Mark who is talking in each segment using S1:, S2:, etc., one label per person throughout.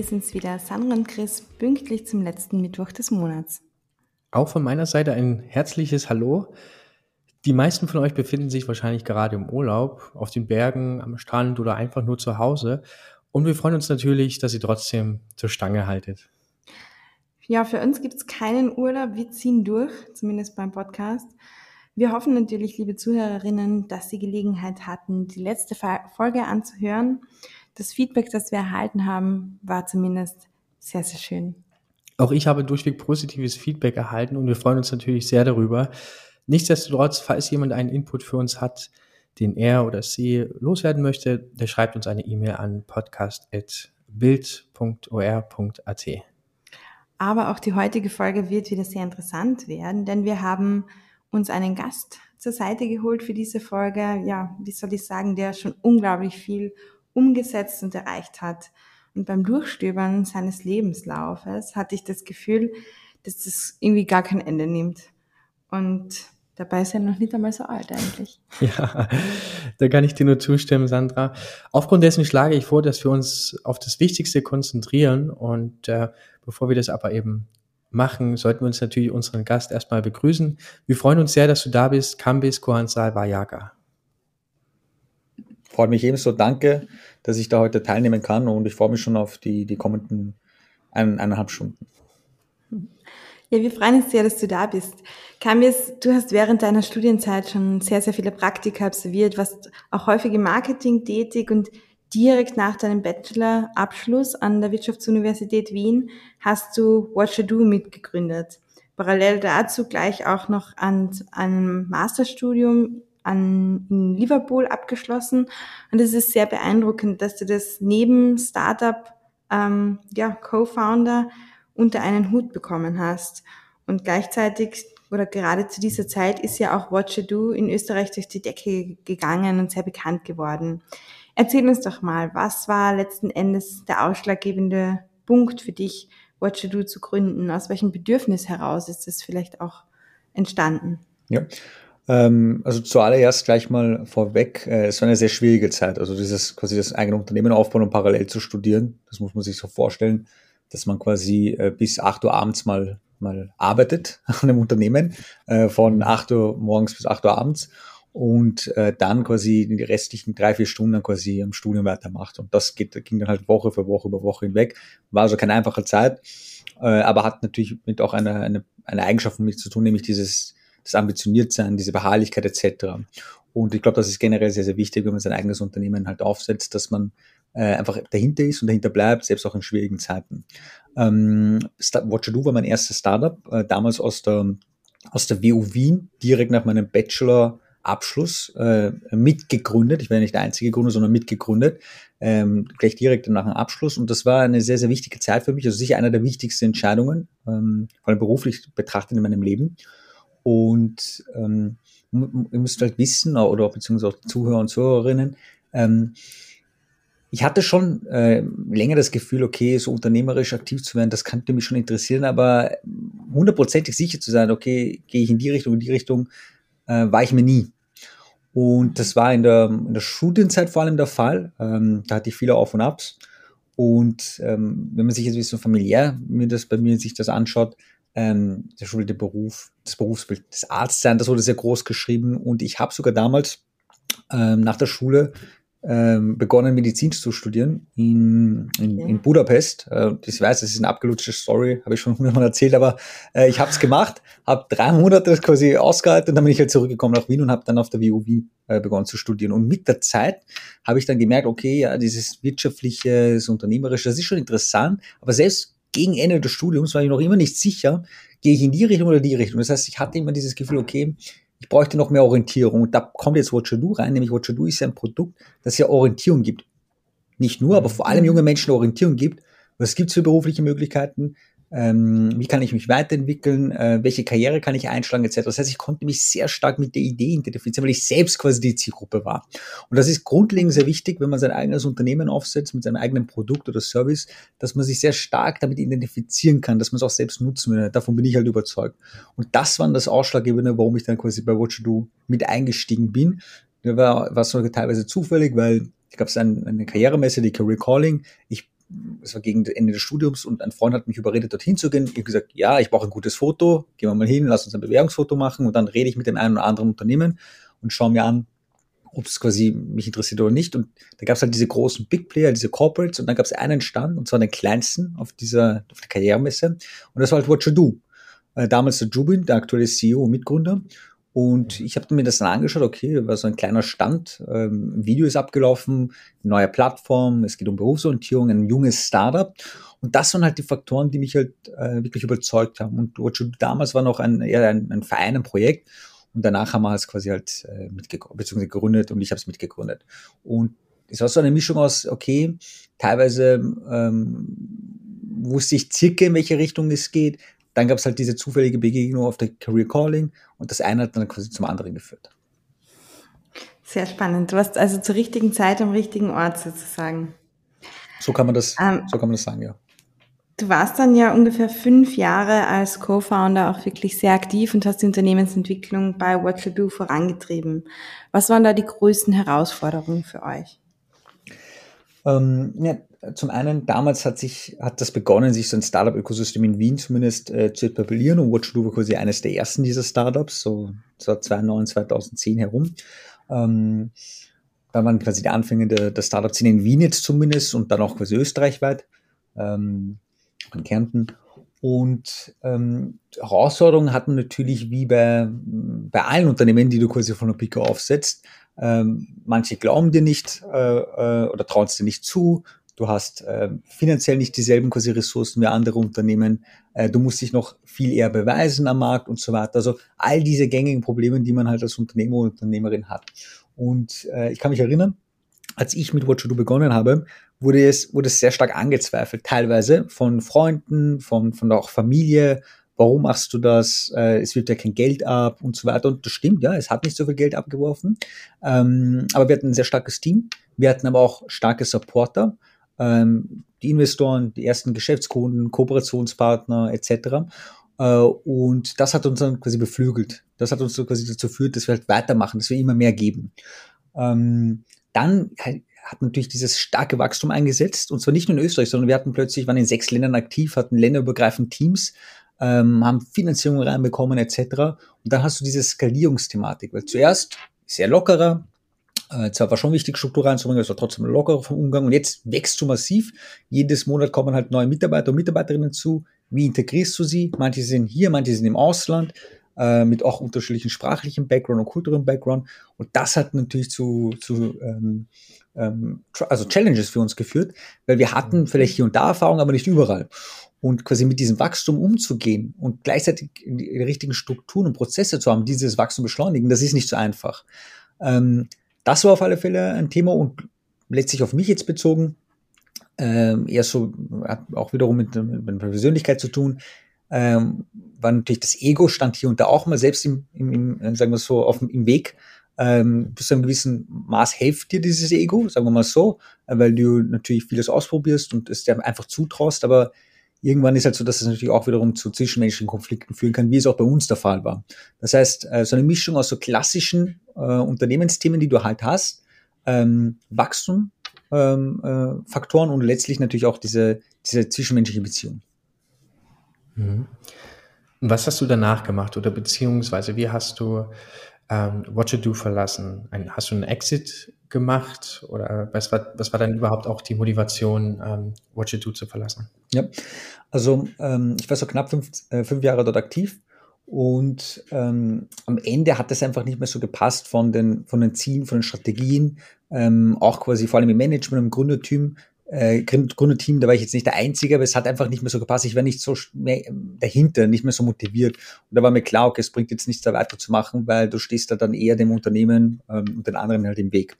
S1: Wir sind's wieder, Sandra und Chris, pünktlich zum letzten Mittwoch des Monats.
S2: Auch von meiner Seite ein herzliches Hallo. Die meisten von euch befinden sich wahrscheinlich gerade im Urlaub, auf den Bergen, am Strand oder einfach nur zu Hause. Und wir freuen uns natürlich, dass ihr trotzdem zur Stange haltet.
S1: Ja, für uns gibt's keinen Urlaub, wir ziehen durch, zumindest beim Podcast. Wir hoffen natürlich, liebe Zuhörerinnen, dass Sie Gelegenheit hatten, die letzte Folge anzuhören. Das Feedback, das wir erhalten haben, war zumindest sehr, sehr schön.
S2: Auch ich habe durchweg positives Feedback erhalten und wir freuen uns natürlich sehr darüber. Nichtsdestotrotz, falls jemand einen Input für uns hat, den er oder sie loswerden möchte, der schreibt uns eine E-Mail an podcast.bild.or.at.
S1: Aber auch die heutige Folge wird wieder sehr interessant werden, denn wir haben uns einen Gast zur Seite geholt für diese Folge. Ja, wie soll ich sagen, der schon unglaublich viel umgesetzt und erreicht hat. Und beim Durchstöbern seines Lebenslaufes hatte ich das Gefühl, dass das irgendwie gar kein Ende nimmt. Und dabei ist er noch nicht einmal so alt eigentlich.
S2: Ja, da kann ich dir nur zustimmen, Sandra. Aufgrund dessen schlage ich vor, dass wir uns auf das Wichtigste konzentrieren. Und äh, bevor wir das aber eben machen, sollten wir uns natürlich unseren Gast erstmal begrüßen. Wir freuen uns sehr, dass du da bist, Kambis Kohansal Vayaga.
S3: Freut mich ebenso. Danke, dass ich da heute teilnehmen kann und ich freue mich schon auf die, die kommenden ein, eineinhalb Stunden.
S1: Ja, wir freuen uns sehr, dass du da bist. Kambis, du hast während deiner Studienzeit schon sehr, sehr viele Praktika absolviert, warst auch häufig im Marketing tätig und direkt nach deinem Bachelor-Abschluss an der Wirtschaftsuniversität Wien hast du What Do mitgegründet. Parallel dazu gleich auch noch an einem Masterstudium an, in Liverpool abgeschlossen. Und es ist sehr beeindruckend, dass du das neben Startup, ähm, ja, Co-Founder unter einen Hut bekommen hast. Und gleichzeitig oder gerade zu dieser Zeit ist ja auch What You Do in Österreich durch die Decke gegangen und sehr bekannt geworden. Erzähl uns doch mal, was war letzten Endes der ausschlaggebende Punkt für dich, What You Do zu gründen? Aus welchem Bedürfnis heraus ist es vielleicht auch entstanden?
S3: Ja, also zuallererst gleich mal vorweg, äh, es war eine sehr schwierige Zeit. Also dieses quasi das eigene Unternehmen aufbauen und parallel zu studieren, das muss man sich so vorstellen, dass man quasi äh, bis 8 Uhr abends mal mal arbeitet an einem Unternehmen, äh, von 8 Uhr morgens bis 8 Uhr abends und dann quasi die restlichen drei, vier Stunden quasi am Studium weitermacht. Und das geht, ging dann halt Woche für Woche über Woche hinweg. War also keine einfache Zeit, aber hat natürlich mit auch einer eine, eine Eigenschaft mit zu tun, nämlich dieses das Ambitioniertsein, diese Beharrlichkeit etc. Und ich glaube, das ist generell sehr, sehr wichtig, wenn man sein eigenes Unternehmen halt aufsetzt, dass man äh, einfach dahinter ist und dahinter bleibt, selbst auch in schwierigen Zeiten. Ähm, Watcher Do war mein erstes Startup, äh, damals aus der, aus der WU Wien, direkt nach meinem Bachelor Abschluss äh, mitgegründet. Ich war nicht der einzige Gründer, sondern mitgegründet. Ähm, gleich direkt nach dem Abschluss. Und das war eine sehr, sehr wichtige Zeit für mich. Also sicher einer der wichtigsten Entscheidungen, ähm, vor allem beruflich betrachtet in meinem Leben. Und ähm, ihr müsst halt wissen, oder beziehungsweise auch Zuhörer und Zuhörerinnen, ähm, ich hatte schon äh, länger das Gefühl, okay, so unternehmerisch aktiv zu werden, das könnte mich schon interessieren, aber hundertprozentig sicher zu sein, okay, gehe ich in die Richtung, in die Richtung, äh, war ich mir nie. Und das war in der, in der Studienzeit vor allem der Fall. Ähm, da hatte ich viele Auf und Abs. Und ähm, wenn man sich jetzt ein bisschen familiär mir das bei mir sich das anschaut, ähm, der schulische Beruf, das Berufsbild des Arztsein, das wurde sehr groß geschrieben. Und ich habe sogar damals ähm, nach der Schule ähm, begonnen, Medizin zu studieren in, in, ja. in Budapest. Äh, ich weiß, das ist eine abgelutschte Story, habe ich schon hundertmal erzählt, aber äh, ich habe es gemacht, habe drei Monate quasi ausgehalten und dann bin ich halt zurückgekommen nach Wien und habe dann auf der WU Wien äh, begonnen zu studieren. Und mit der Zeit habe ich dann gemerkt, okay, ja, dieses wirtschaftliche, das unternehmerische, das ist schon interessant, aber selbst gegen Ende des Studiums war ich noch immer nicht sicher, gehe ich in die Richtung oder die Richtung. Das heißt, ich hatte immer dieses Gefühl, okay, ich bräuchte noch mehr Orientierung. Und da kommt jetzt Watchado rein, nämlich Watchado ist ja ein Produkt, das ja Orientierung gibt. Nicht nur, aber vor allem junge Menschen Orientierung gibt. Was gibt's für berufliche Möglichkeiten? Ähm, wie kann ich mich weiterentwickeln, äh, welche Karriere kann ich einschlagen, etc. Das heißt, ich konnte mich sehr stark mit der Idee identifizieren, weil ich selbst quasi die Zielgruppe war. Und das ist grundlegend sehr wichtig, wenn man sein eigenes Unternehmen aufsetzt mit seinem eigenen Produkt oder Service, dass man sich sehr stark damit identifizieren kann, dass man es auch selbst nutzen will. Davon bin ich halt überzeugt. Und das war das Ausschlaggebende, warum ich dann quasi bei Watch Do mit eingestiegen bin. Da war, war sogar teilweise zufällig, weil ich gab es eine Karrieremesse, die Career Calling. Ich es war gegen Ende des Studiums und ein Freund hat mich überredet, dorthin zu gehen. Ich habe gesagt, ja, ich brauche ein gutes Foto, gehen wir mal hin, lass uns ein Bewerbungsfoto machen und dann rede ich mit dem einen oder anderen Unternehmen und schaue mir an, ob es quasi mich interessiert oder nicht. Und da gab es halt diese großen Big Player, diese Corporates und dann gab es einen Stand und zwar den kleinsten auf dieser auf der Karrieremesse und das war halt What You Do. Äh, damals der Jubin, der aktuelle CEO und Mitgründer. Und ich habe mir das dann angeschaut, okay, war so ein kleiner Stand, ähm, Video ist abgelaufen, neue Plattform, es geht um Berufsorientierung, ein junges Startup. Und das waren halt die Faktoren, die mich halt äh, wirklich überzeugt haben. Und Do damals war noch ein, eher ein, ein Verein, ein Projekt. Und danach haben wir es quasi halt äh, beziehungsweise gegründet und ich habe es mitgegründet. Und es war so eine Mischung aus, okay, teilweise ähm, wusste ich circa, in welche Richtung es geht. Dann gab es halt diese zufällige Begegnung auf der Career Calling und das eine hat dann quasi zum anderen geführt.
S1: Sehr spannend. Du warst also zur richtigen Zeit am richtigen Ort sozusagen.
S3: So kann man das, ähm, so kann man das sagen, ja.
S1: Du warst dann ja ungefähr fünf Jahre als Co-Founder auch wirklich sehr aktiv und hast die Unternehmensentwicklung bei Do vorangetrieben. Was waren da die größten Herausforderungen für euch?
S3: Ähm, ja, zum einen, damals hat sich, hat das begonnen, sich so ein Startup-Ökosystem in Wien zumindest äh, zu etablieren und What You Do war quasi eines der ersten dieser Startups, so, so 2009, 2010 herum. Ähm, da waren quasi die Anfänge der, der Startup-Szene in Wien jetzt zumindest und dann auch quasi österreichweit. Ähm, in Kärnten. Und ähm, Herausforderungen hatten natürlich wie bei, bei allen Unternehmen, die du quasi von der Pika aufsetzt. Ähm, manche glauben dir nicht äh, äh, oder trauen es dir nicht zu. Du hast äh, finanziell nicht dieselben quasi Ressourcen wie andere Unternehmen. Äh, du musst dich noch viel eher beweisen am Markt und so weiter. Also all diese gängigen Probleme, die man halt als Unternehmer oder Unternehmerin hat. Und äh, ich kann mich erinnern, als ich mit You Do begonnen habe, wurde es, wurde es sehr stark angezweifelt, teilweise von Freunden, von, von auch Familie. Warum machst du das? Äh, es wird ja kein Geld ab und so weiter. Und das stimmt, ja, es hat nicht so viel Geld abgeworfen. Ähm, aber wir hatten ein sehr starkes Team. Wir hatten aber auch starke Supporter. Ähm, die Investoren, die ersten Geschäftskunden, Kooperationspartner etc. Äh, und das hat uns dann quasi beflügelt. Das hat uns so quasi dazu geführt, dass wir halt weitermachen, dass wir immer mehr geben. Ähm, dann hat natürlich dieses starke Wachstum eingesetzt. Und zwar nicht nur in Österreich, sondern wir hatten plötzlich, waren in sechs Ländern aktiv, hatten länderübergreifend Teams, ähm, haben Finanzierung reinbekommen etc. Und dann hast du diese Skalierungsthematik, weil zuerst sehr lockerer, äh, zwar war schon wichtig, Struktur reinzubringen, es war trotzdem lockerer vom Umgang und jetzt wächst du massiv. Jedes Monat kommen halt neue Mitarbeiter und Mitarbeiterinnen zu. Wie integrierst du sie? Manche sind hier, manche sind im Ausland äh, mit auch unterschiedlichen sprachlichen Background und kulturellen Background. Und das hat natürlich zu, zu ähm, ähm, also Challenges für uns geführt, weil wir hatten vielleicht hier und da Erfahrung, aber nicht überall. Und quasi mit diesem Wachstum umzugehen und gleichzeitig die richtigen Strukturen und Prozesse zu haben, dieses Wachstum beschleunigen, das ist nicht so einfach. Ähm, das war auf alle Fälle ein Thema und letztlich auf mich jetzt bezogen, ähm, eher so, hat auch wiederum mit, mit meiner Persönlichkeit zu tun, ähm, war natürlich das Ego stand hier und da auch mal selbst im, im, im sagen wir so, auf im Weg, ähm, bis zu einem gewissen Maß hilft dir dieses Ego, sagen wir mal so, äh, weil du natürlich vieles ausprobierst und es dir einfach zutraust, aber irgendwann ist halt so, dass es natürlich auch wiederum zu zwischenmenschlichen Konflikten führen kann, wie es auch bei uns der Fall war. Das heißt, äh, so eine Mischung aus so klassischen äh, Unternehmensthemen, die du halt hast, ähm, Wachstum, ähm, äh, Faktoren und letztlich natürlich auch diese, diese zwischenmenschliche Beziehung.
S2: Mhm. Was hast du danach gemacht oder beziehungsweise wie hast du ähm, What You Do verlassen? Ein, hast du einen Exit gemacht oder was war, was war dann überhaupt auch die Motivation, ähm, What You Do zu verlassen?
S3: Ja, also ähm, ich war so knapp fünf, äh, fünf Jahre dort aktiv und ähm, am Ende hat es einfach nicht mehr so gepasst von den, von den Zielen, von den Strategien, ähm, auch quasi vor allem im Management, im Gründerteam, äh, Gründerteam, da war ich jetzt nicht der Einzige, aber es hat einfach nicht mehr so gepasst. Ich war nicht so mehr dahinter, nicht mehr so motiviert. Und da war mir klar, okay, es bringt jetzt nichts da weiterzumachen, weil du stehst da dann eher dem Unternehmen ähm, und den anderen halt im Weg.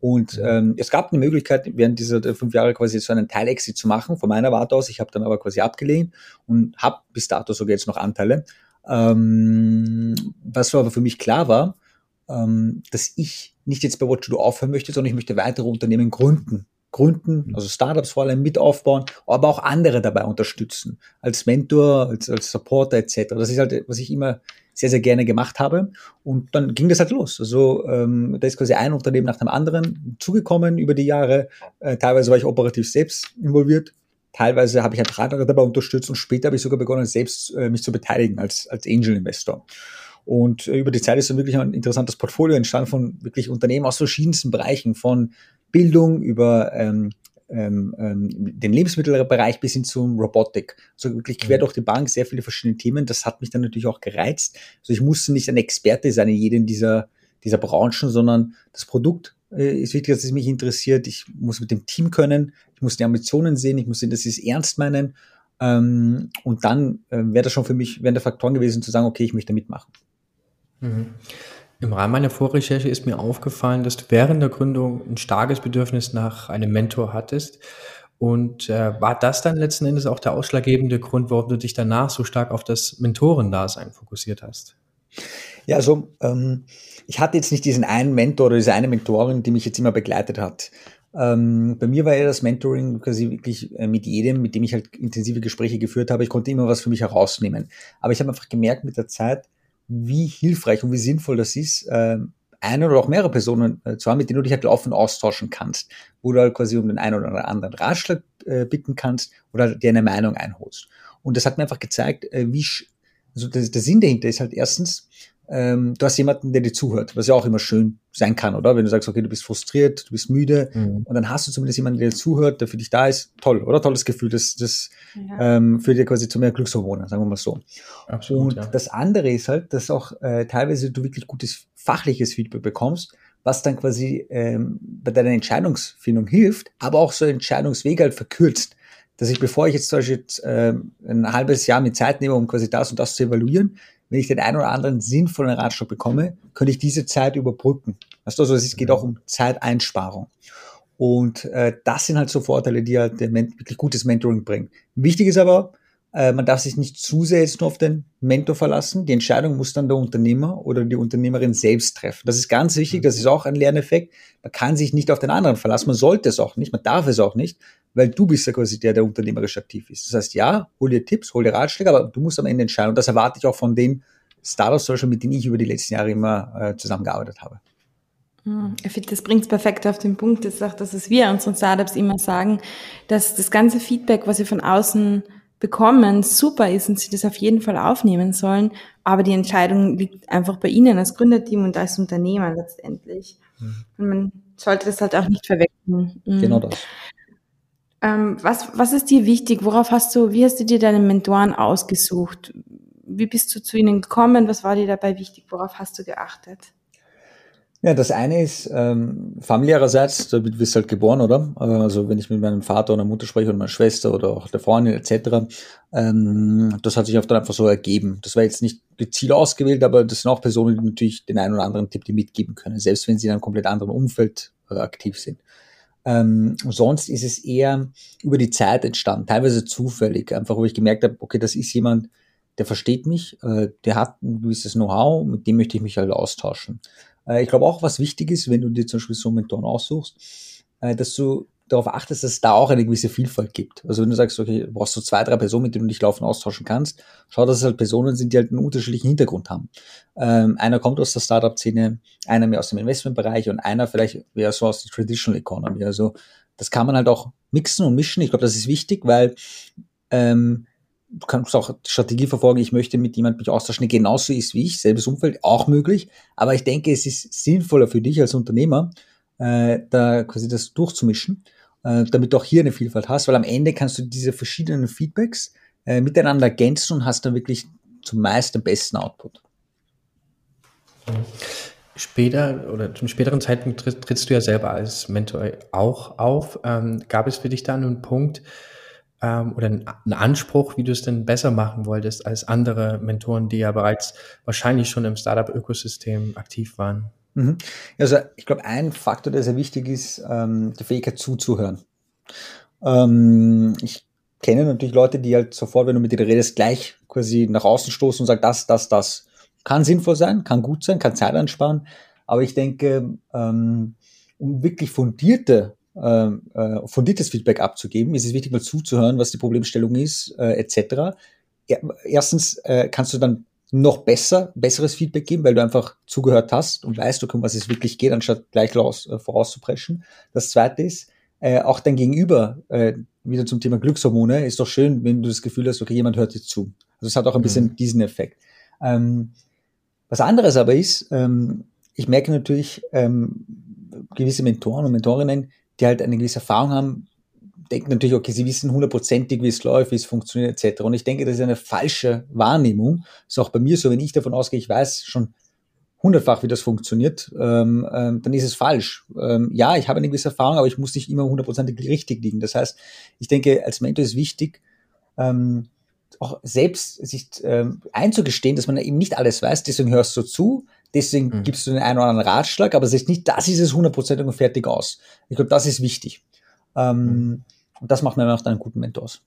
S3: Und ähm, es gab eine Möglichkeit, während dieser fünf Jahre quasi so einen Teil-Exit zu machen, von meiner Warte aus. Ich habe dann aber quasi abgelehnt und habe bis dato sogar jetzt noch Anteile. Ähm, was aber für mich klar war, ähm, dass ich nicht jetzt bei What to Do aufhören möchte, sondern ich möchte weitere Unternehmen gründen gründen, mhm. also Startups vor allem mit aufbauen, aber auch andere dabei unterstützen, als Mentor, als, als Supporter etc. Das ist halt, was ich immer sehr, sehr gerne gemacht habe. Und dann ging das halt los. Also ähm, da ist quasi ein Unternehmen nach dem anderen zugekommen über die Jahre. Äh, teilweise war ich operativ selbst involviert. Teilweise habe ich halt andere dabei unterstützt und später habe ich sogar begonnen, selbst äh, mich zu beteiligen als, als Angel Investor. Und äh, über die Zeit ist dann wirklich ein interessantes Portfolio entstanden von wirklich Unternehmen aus verschiedensten Bereichen, von Bildung über ähm, ähm, ähm, den Lebensmittelbereich bis hin zum Robotik. Also wirklich quer mhm. durch die Bank sehr viele verschiedene Themen. Das hat mich dann natürlich auch gereizt. Also ich musste nicht ein Experte sein in jedem dieser, dieser Branchen, sondern das Produkt äh, ist wichtig, dass es mich interessiert. Ich muss mit dem Team können, ich muss die Ambitionen sehen, ich muss sehen, dass sie es ernst meinen. Ähm, und dann äh, wäre das schon für mich, wären der Faktoren gewesen zu sagen, okay, ich möchte mitmachen.
S2: Mhm. Im Rahmen meiner Vorrecherche ist mir aufgefallen, dass du während der Gründung ein starkes Bedürfnis nach einem Mentor hattest. Und äh, war das dann letzten Endes auch der ausschlaggebende Grund, warum du dich danach so stark auf das Mentorendasein fokussiert hast?
S3: Ja, also ähm, ich hatte jetzt nicht diesen einen Mentor oder diese eine Mentorin, die mich jetzt immer begleitet hat. Ähm, bei mir war ja das Mentoring quasi wirklich äh, mit jedem, mit dem ich halt intensive Gespräche geführt habe. Ich konnte immer was für mich herausnehmen. Aber ich habe einfach gemerkt mit der Zeit, wie hilfreich und wie sinnvoll das ist, äh, eine oder auch mehrere Personen äh, zu haben, mit denen du dich halt laufend austauschen kannst, wo du halt quasi um den einen oder anderen Ratschlag äh, bitten kannst oder dir eine Meinung einholst. Und das hat mir einfach gezeigt, äh, wie, also der, der Sinn dahinter ist halt erstens, ähm, du hast jemanden, der dir zuhört, was ja auch immer schön sein kann, oder? Wenn du sagst, okay, du bist frustriert, du bist müde mhm. und dann hast du zumindest jemanden, der dir zuhört, der für dich da ist, toll, oder? Tolles Gefühl, das, das ja. ähm, führt dir quasi zu mehr Glückshormonen, sagen wir mal so. Absolut, und ja. das andere ist halt, dass auch äh, teilweise du wirklich gutes fachliches Feedback bekommst, was dann quasi ähm, bei deiner Entscheidungsfindung hilft, aber auch so Entscheidungswege halt verkürzt. Dass ich, bevor ich jetzt zum Beispiel jetzt, äh, ein halbes Jahr mit Zeit nehme, um quasi das und das zu evaluieren, wenn ich den einen oder anderen sinnvollen Ratschlag bekomme, könnte ich diese Zeit überbrücken. Weißt du, also es geht auch um Zeiteinsparung. Und äh, das sind halt so Vorteile, die halt der wirklich gutes Mentoring bringen. Wichtig ist aber, äh, man darf sich nicht zu sehr jetzt nur auf den Mentor verlassen. Die Entscheidung muss dann der Unternehmer oder die Unternehmerin selbst treffen. Das ist ganz wichtig, das ist auch ein Lerneffekt. Man kann sich nicht auf den anderen verlassen, man sollte es auch nicht, man darf es auch nicht, weil du bist ja quasi der, der unternehmerisch aktiv ist. Das heißt, ja, hol dir Tipps, hol dir Ratschläge, aber du musst am Ende entscheiden. Und das erwarte ich auch von den Startups, mit denen ich über die letzten Jahre immer äh, zusammengearbeitet habe.
S1: Hm, ich finde, das bringt es perfekt auf den Punkt. Das ist auch das, was wir unseren Startups immer sagen, dass das ganze Feedback, was sie von außen bekommen, super ist und sie das auf jeden Fall aufnehmen sollen. Aber die Entscheidung liegt einfach bei Ihnen als Gründerteam und als Unternehmer letztendlich. Mhm. Und man sollte das halt auch nicht verwechseln. Mhm. Genau das. Ähm, was, was ist dir wichtig? Worauf hast du, wie hast du dir deine Mentoren ausgesucht? Wie bist du zu ihnen gekommen? Was war dir dabei wichtig? Worauf hast du geachtet?
S3: Ja, das eine ist ähm, familiärerseits, da wirst du halt geboren, oder? Also wenn ich mit meinem Vater oder Mutter spreche oder meiner Schwester oder auch der Freundin etc., ähm, das hat sich oft dann einfach so ergeben. Das war jetzt nicht gezielt ausgewählt, aber das sind auch Personen, die natürlich den einen oder anderen Tipp die mitgeben können, selbst wenn sie in einem komplett anderen Umfeld äh, aktiv sind. Ähm, sonst ist es eher über die Zeit entstanden, teilweise zufällig, einfach wo ich gemerkt habe, okay, das ist jemand, der versteht mich, äh, der hat ein gewisses Know-how, mit dem möchte ich mich halt austauschen. Äh, ich glaube auch, was wichtig ist, wenn du dir zum Beispiel so einen Mentor aussuchst, äh, dass du darauf achtest, dass es da auch eine gewisse Vielfalt gibt. Also wenn du sagst, okay, du brauchst so zwei, drei Personen, mit denen du dich laufen austauschen kannst, schau, dass es halt Personen sind, die halt einen unterschiedlichen Hintergrund haben. Ähm, einer kommt aus der Startup-Szene, einer mehr aus dem Investmentbereich und einer vielleicht eher so aus der Traditional Economy. Also das kann man halt auch mixen und mischen. Ich glaube, das ist wichtig, weil ähm, du kannst auch Strategie verfolgen, ich möchte mit jemandem mich austauschen, der genauso ist wie ich, selbes Umfeld, auch möglich. Aber ich denke, es ist sinnvoller für dich als Unternehmer, äh, da quasi das durchzumischen, äh, damit du auch hier eine Vielfalt hast, weil am Ende kannst du diese verschiedenen Feedbacks äh, miteinander ergänzen und hast dann wirklich zum meisten besten Output.
S2: Später oder zum späteren Zeitpunkt trittst du ja selber als Mentor auch auf. Ähm, gab es für dich da einen Punkt, ähm, oder einen Anspruch, wie du es denn besser machen wolltest als andere Mentoren, die ja bereits wahrscheinlich schon im Startup-Ökosystem aktiv waren?
S3: Mhm. Also ich glaube, ein Faktor, der sehr wichtig ist, ähm, die Fähigkeit zuzuhören. Ähm, ich kenne natürlich Leute, die halt sofort, wenn du mit denen redest, gleich quasi nach außen stoßen und sagen, das, das, das. Kann sinnvoll sein, kann gut sein, kann Zeit ansparen. Aber ich denke, ähm, um wirklich fundierte äh, fundiertes Feedback abzugeben, ist es wichtig, mal zuzuhören, was die Problemstellung ist, äh, etc. erstens äh, kannst du dann noch besser, besseres Feedback geben, weil du einfach zugehört hast und weißt, okay, um was es wirklich geht, anstatt gleich raus, äh, vorauszupreschen. Das zweite ist, äh, auch dein Gegenüber, äh, wieder zum Thema Glückshormone, ist doch schön, wenn du das Gefühl hast, okay, jemand hört dir zu. Also es hat auch ein bisschen mhm. diesen Effekt. Ähm, was anderes aber ist, ähm, ich merke natürlich ähm, gewisse Mentoren und Mentorinnen, die halt eine gewisse Erfahrung haben, denken natürlich, okay, sie wissen hundertprozentig, wie es läuft, wie es funktioniert, etc. Und ich denke, das ist eine falsche Wahrnehmung. Das ist auch bei mir so, wenn ich davon ausgehe, ich weiß schon hundertfach, wie das funktioniert, ähm, ähm, dann ist es falsch. Ähm, ja, ich habe eine gewisse Erfahrung, aber ich muss nicht immer hundertprozentig richtig liegen. Das heißt, ich denke, als Mentor ist wichtig, ähm, auch selbst sich ähm, einzugestehen, dass man eben nicht alles weiß, deswegen hörst du zu, deswegen mhm. gibst du den einen oder anderen Ratschlag, aber es ist nicht, das ist es hundertprozentig und fertig aus. Ich glaube, das ist wichtig. Ähm, mhm. Und das macht mir auch einen guten Mentor aus.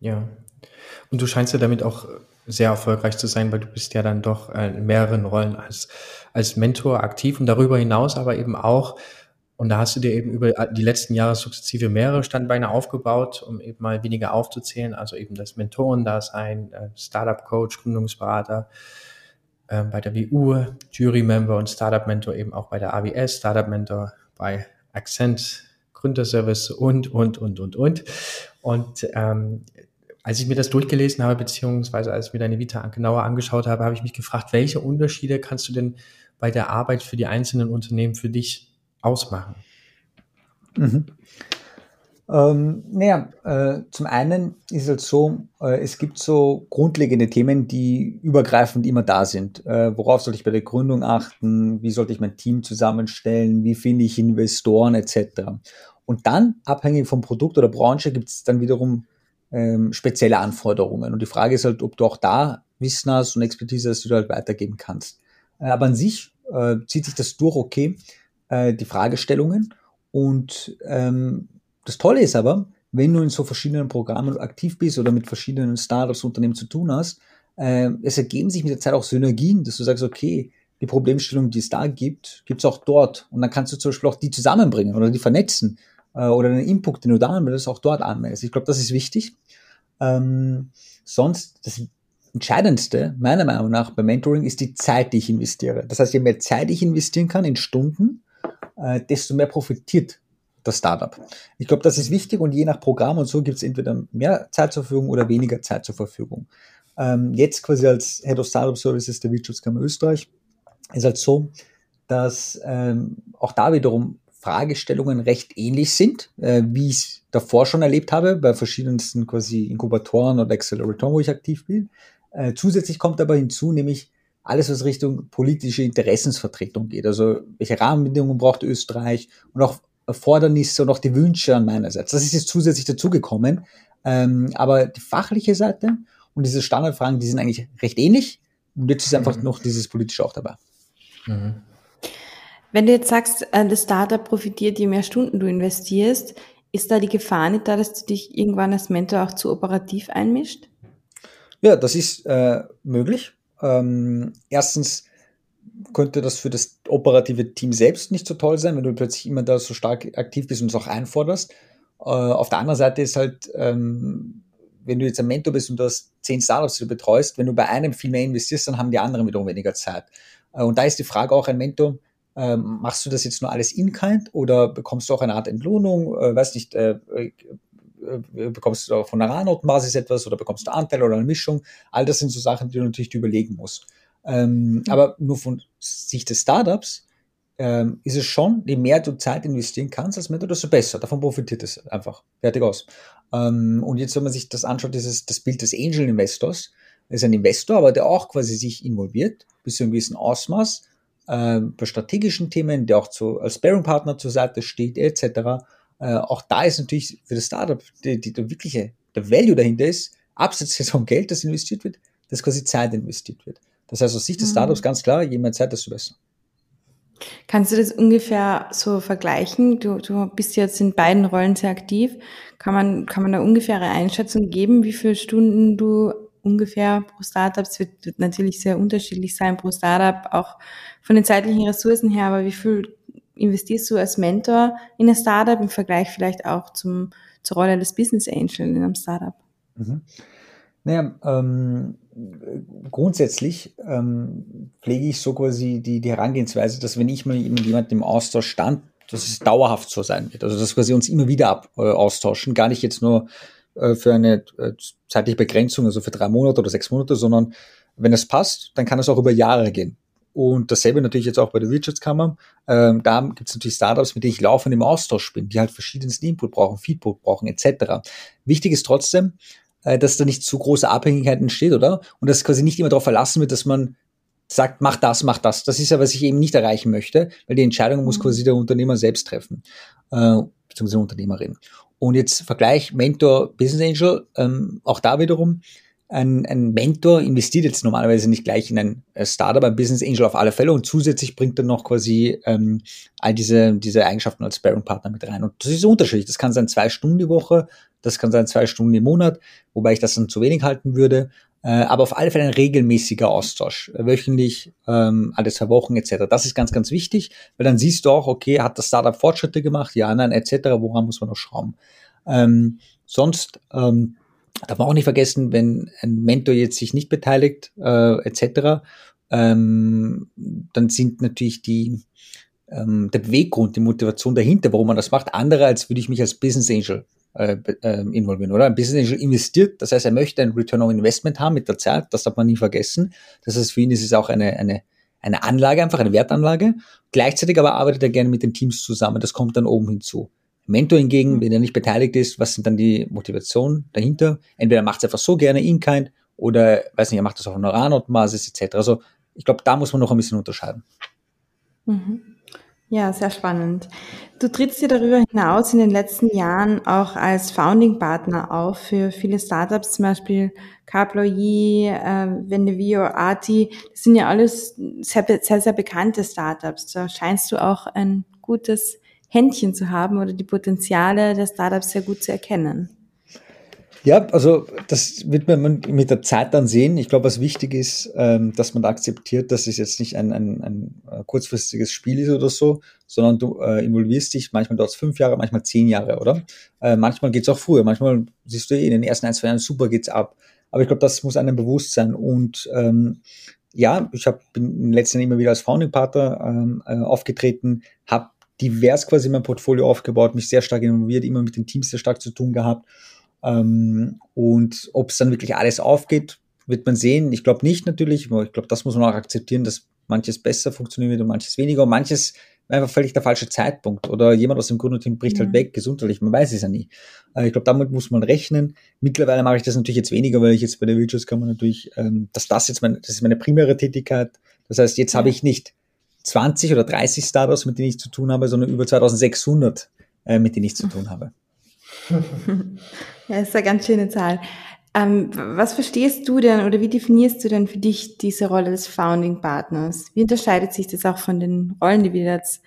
S2: Ja. Und du scheinst ja damit auch sehr erfolgreich zu sein, weil du bist ja dann doch in mehreren Rollen als, als Mentor aktiv und darüber hinaus aber eben auch, und da hast du dir eben über die letzten Jahre sukzessive mehrere Standbeine aufgebaut, um eben mal weniger aufzuzählen, also eben das Mentorendasein, äh, Startup-Coach, Gründungsberater äh, bei der WU, Jury-Member und Startup-Mentor eben auch bei der AWS, Startup-Mentor bei Accent, Gründerservice und, und, und, und, und. Und ähm, als ich mir das durchgelesen habe, beziehungsweise als ich mir deine Vita genauer angeschaut habe, habe ich mich gefragt, welche Unterschiede kannst du denn bei der Arbeit für die einzelnen Unternehmen für dich ausmachen?
S3: Mhm. Ähm, naja, äh, zum einen ist es halt so, äh, es gibt so grundlegende Themen, die übergreifend immer da sind. Äh, worauf sollte ich bei der Gründung achten? Wie sollte ich mein Team zusammenstellen? Wie finde ich Investoren etc.? Und dann, abhängig vom Produkt oder Branche, gibt es dann wiederum ähm, spezielle Anforderungen. Und die Frage ist halt, ob du auch da Wissen hast und Expertise hast, die du halt weitergeben kannst. Äh, aber an sich äh, zieht sich das durch, okay, äh, die Fragestellungen. Und ähm, das Tolle ist aber, wenn du in so verschiedenen Programmen aktiv bist oder mit verschiedenen Startups, Unternehmen zu tun hast, äh, es ergeben sich mit der Zeit auch Synergien, dass du sagst, okay, die Problemstellung, die es da gibt, gibt es auch dort. Und dann kannst du zum Beispiel auch die zusammenbringen oder die vernetzen äh, oder den Input, den du da anmeldest, auch dort anmeldest. Ich glaube, das ist wichtig. Ähm, sonst, das Entscheidendste, meiner Meinung nach, beim Mentoring ist die Zeit, die ich investiere. Das heißt, je mehr Zeit ich investieren kann in Stunden, äh, desto mehr profitiert das Startup. Ich glaube, das ist wichtig und je nach Programm und so gibt es entweder mehr Zeit zur Verfügung oder weniger Zeit zur Verfügung. Ähm, jetzt quasi als Head of Startup Services der Wirtschaftskammer Österreich ist halt so, dass ähm, auch da wiederum Fragestellungen recht ähnlich sind, äh, wie ich es davor schon erlebt habe, bei verschiedensten quasi Inkubatoren oder Acceleratoren, wo ich aktiv bin. Äh, zusätzlich kommt aber hinzu, nämlich alles, was Richtung politische Interessensvertretung geht. Also welche Rahmenbedingungen braucht Österreich und auch Erfordernisse und auch die Wünsche an meinerseits. Das ist jetzt zusätzlich dazugekommen. Ähm, aber die fachliche Seite und diese Standardfragen, die sind eigentlich recht ähnlich. Und jetzt ist einfach mhm. noch dieses politische auch dabei. Mhm.
S1: Wenn du jetzt sagst, äh, das Startup profitiert, je mehr Stunden du investierst, ist da die Gefahr nicht da, dass du dich irgendwann als Mentor auch zu operativ einmischt?
S3: Ja, das ist äh, möglich. Ähm, erstens könnte das für das operative Team selbst nicht so toll sein, wenn du plötzlich immer da so stark aktiv bist und es auch einforderst. Äh, auf der anderen Seite ist halt, ähm, wenn du jetzt ein Mentor bist und du hast zehn Startups, die du betreust, wenn du bei einem viel mehr investierst, dann haben die anderen wiederum weniger Zeit. Äh, und da ist die Frage auch ein Mentor, ähm, machst du das jetzt nur alles in-kind oder bekommst du auch eine Art Entlohnung? Äh, weiß nicht, äh, äh, äh bekommst du von der Rahmennotenbasis etwas oder bekommst du Anteile oder eine Mischung? All das sind so Sachen, die du natürlich überlegen musst. Ähm, mhm. Aber nur von Sicht des Startups ähm, ist es schon, je mehr du Zeit investieren kannst als Mentor, desto besser. Davon profitiert es einfach. Fertig aus. Ähm, und jetzt, wenn man sich das anschaut, dieses, das Bild des Angel Investors, ist ein Investor, aber der auch quasi sich involviert, bis zu einem gewissen Ausmaß, äh, bei strategischen Themen, der auch zu, als Sparing-Partner zur Seite steht, etc. Äh, auch da ist natürlich für das Startup die, die, der wirkliche, der Value dahinter ist, abseits vom Geld, das investiert wird, dass quasi Zeit investiert wird. Das heißt, aus Sicht des mhm. Startups ganz klar, je mehr Zeit, desto besser.
S1: Kannst du das ungefähr so vergleichen? Du, du bist jetzt in beiden Rollen sehr aktiv. Kann man, kann man eine ungefähre Einschätzung geben, wie viele Stunden du ungefähr pro Startup. Es wird, wird natürlich sehr unterschiedlich sein pro Startup, auch von den zeitlichen Ressourcen her, aber wie viel investierst du als Mentor in ein Startup im Vergleich vielleicht auch zum, zur Rolle des Business Angel in einem Startup?
S3: Mhm. Naja, ähm, grundsätzlich ähm, pflege ich so quasi die, die Herangehensweise, dass wenn ich mal mit jemandem im Austausch stand, dass es dauerhaft so sein wird. Also dass wir uns immer wieder ab, äh, austauschen, gar nicht jetzt nur äh, für eine äh, zeitliche Begrenzung, also für drei Monate oder sechs Monate, sondern wenn es passt, dann kann es auch über Jahre gehen. Und dasselbe natürlich jetzt auch bei der Wirtschaftskammer. Ähm, da gibt es natürlich Startups, mit denen ich laufend im Austausch bin, die halt verschiedensten Input brauchen, Feedback brauchen, etc. Wichtig ist trotzdem, äh, dass da nicht zu große Abhängigkeit entsteht, oder? Und dass quasi nicht immer darauf verlassen wird, dass man sagt, mach das, mach das. Das ist ja, was ich eben nicht erreichen möchte, weil die Entscheidung muss mhm. quasi der Unternehmer selbst treffen, äh, beziehungsweise Unternehmerin. Und jetzt Vergleich Mentor, Business Angel, ähm, auch da wiederum, ein, ein Mentor investiert jetzt normalerweise nicht gleich in ein äh, Startup, ein Business Angel auf alle Fälle und zusätzlich bringt er noch quasi ähm, all diese, diese Eigenschaften als Sparring-Partner mit rein. Und das ist unterschiedlich. Das kann sein zwei Stunden die Woche, das kann sein zwei Stunden im Monat, wobei ich das dann zu wenig halten würde. Äh, aber auf alle Fälle ein regelmäßiger Austausch, wöchentlich, ähm, alle zwei Wochen etc. Das ist ganz, ganz wichtig, weil dann siehst du auch, okay, hat das Startup Fortschritte gemacht, ja, nein, etc. Woran muss man noch schrauben? Ähm, sonst ähm, Darf man auch nicht vergessen, wenn ein Mentor jetzt sich nicht beteiligt, äh, etc., ähm, dann sind natürlich die, ähm, der Beweggrund, die Motivation dahinter, warum man das macht, andere, als würde ich mich als Business Angel äh, äh, involvieren, oder? Ein Business Angel investiert, das heißt, er möchte ein Return on Investment haben mit der Zeit, das darf man nie vergessen. Das heißt, für ihn ist es auch eine, eine, eine Anlage, einfach eine Wertanlage. Gleichzeitig aber arbeitet er gerne mit den Teams zusammen, das kommt dann oben hinzu. Mentor hingegen, wenn er nicht beteiligt ist, was sind dann die Motivationen dahinter? Entweder macht es einfach so gerne in kind oder, weiß nicht, er macht das auf einer Ranotbasis etc. Also ich glaube, da muss man noch ein bisschen unterscheiden.
S1: Mhm. Ja, sehr spannend. Du trittst dir darüber hinaus in den letzten Jahren auch als Founding-Partner auf für viele Startups, zum Beispiel Carploy, äh, Vendevio, Arti. Das sind ja alles sehr, sehr, sehr bekannte Startups. Da scheinst du auch ein gutes Händchen zu haben oder die Potenziale der Startups sehr gut zu erkennen?
S3: Ja, also das wird man mit der Zeit dann sehen. Ich glaube, was wichtig ist, ähm, dass man akzeptiert, dass es jetzt nicht ein, ein, ein äh, kurzfristiges Spiel ist oder so, sondern du äh, involvierst dich, manchmal dauert es fünf Jahre, manchmal zehn Jahre, oder? Äh, manchmal geht es auch früher, manchmal siehst du eh in den ersten ein, zwei Jahren super geht's ab. Aber ich glaube, das muss einem bewusst sein. Und ähm, ja, ich hab, bin in den letzten Jahren immer wieder als Founding-Partner ähm, äh, aufgetreten, habe divers quasi mein Portfolio aufgebaut, mich sehr stark involviert, immer mit den Teams sehr stark zu tun gehabt. Ähm, und ob es dann wirklich alles aufgeht, wird man sehen. Ich glaube nicht natürlich, aber ich glaube, das muss man auch akzeptieren, dass manches besser funktionieren wird und manches weniger. Und manches einfach völlig der falsche Zeitpunkt. Oder jemand aus dem Gründerteam bricht halt ja. halt weg, gesundheitlich, man weiß es ja nie. Äh, ich glaube, damit muss man rechnen. Mittlerweile mache ich das natürlich jetzt weniger, weil ich jetzt bei der Wirtschaftskammer natürlich, ähm, dass das jetzt mein, das ist meine primäre Tätigkeit. Das heißt, jetzt ja. habe ich nicht 20 oder 30 Startups, mit denen ich zu tun habe, sondern über 2600, äh, mit denen ich zu tun habe.
S1: Ja, ist eine ganz schöne Zahl. Ähm, was verstehst du denn oder wie definierst du denn für dich diese Rolle des Founding Partners? Wie unterscheidet sich das auch von den Rollen, die wir jetzt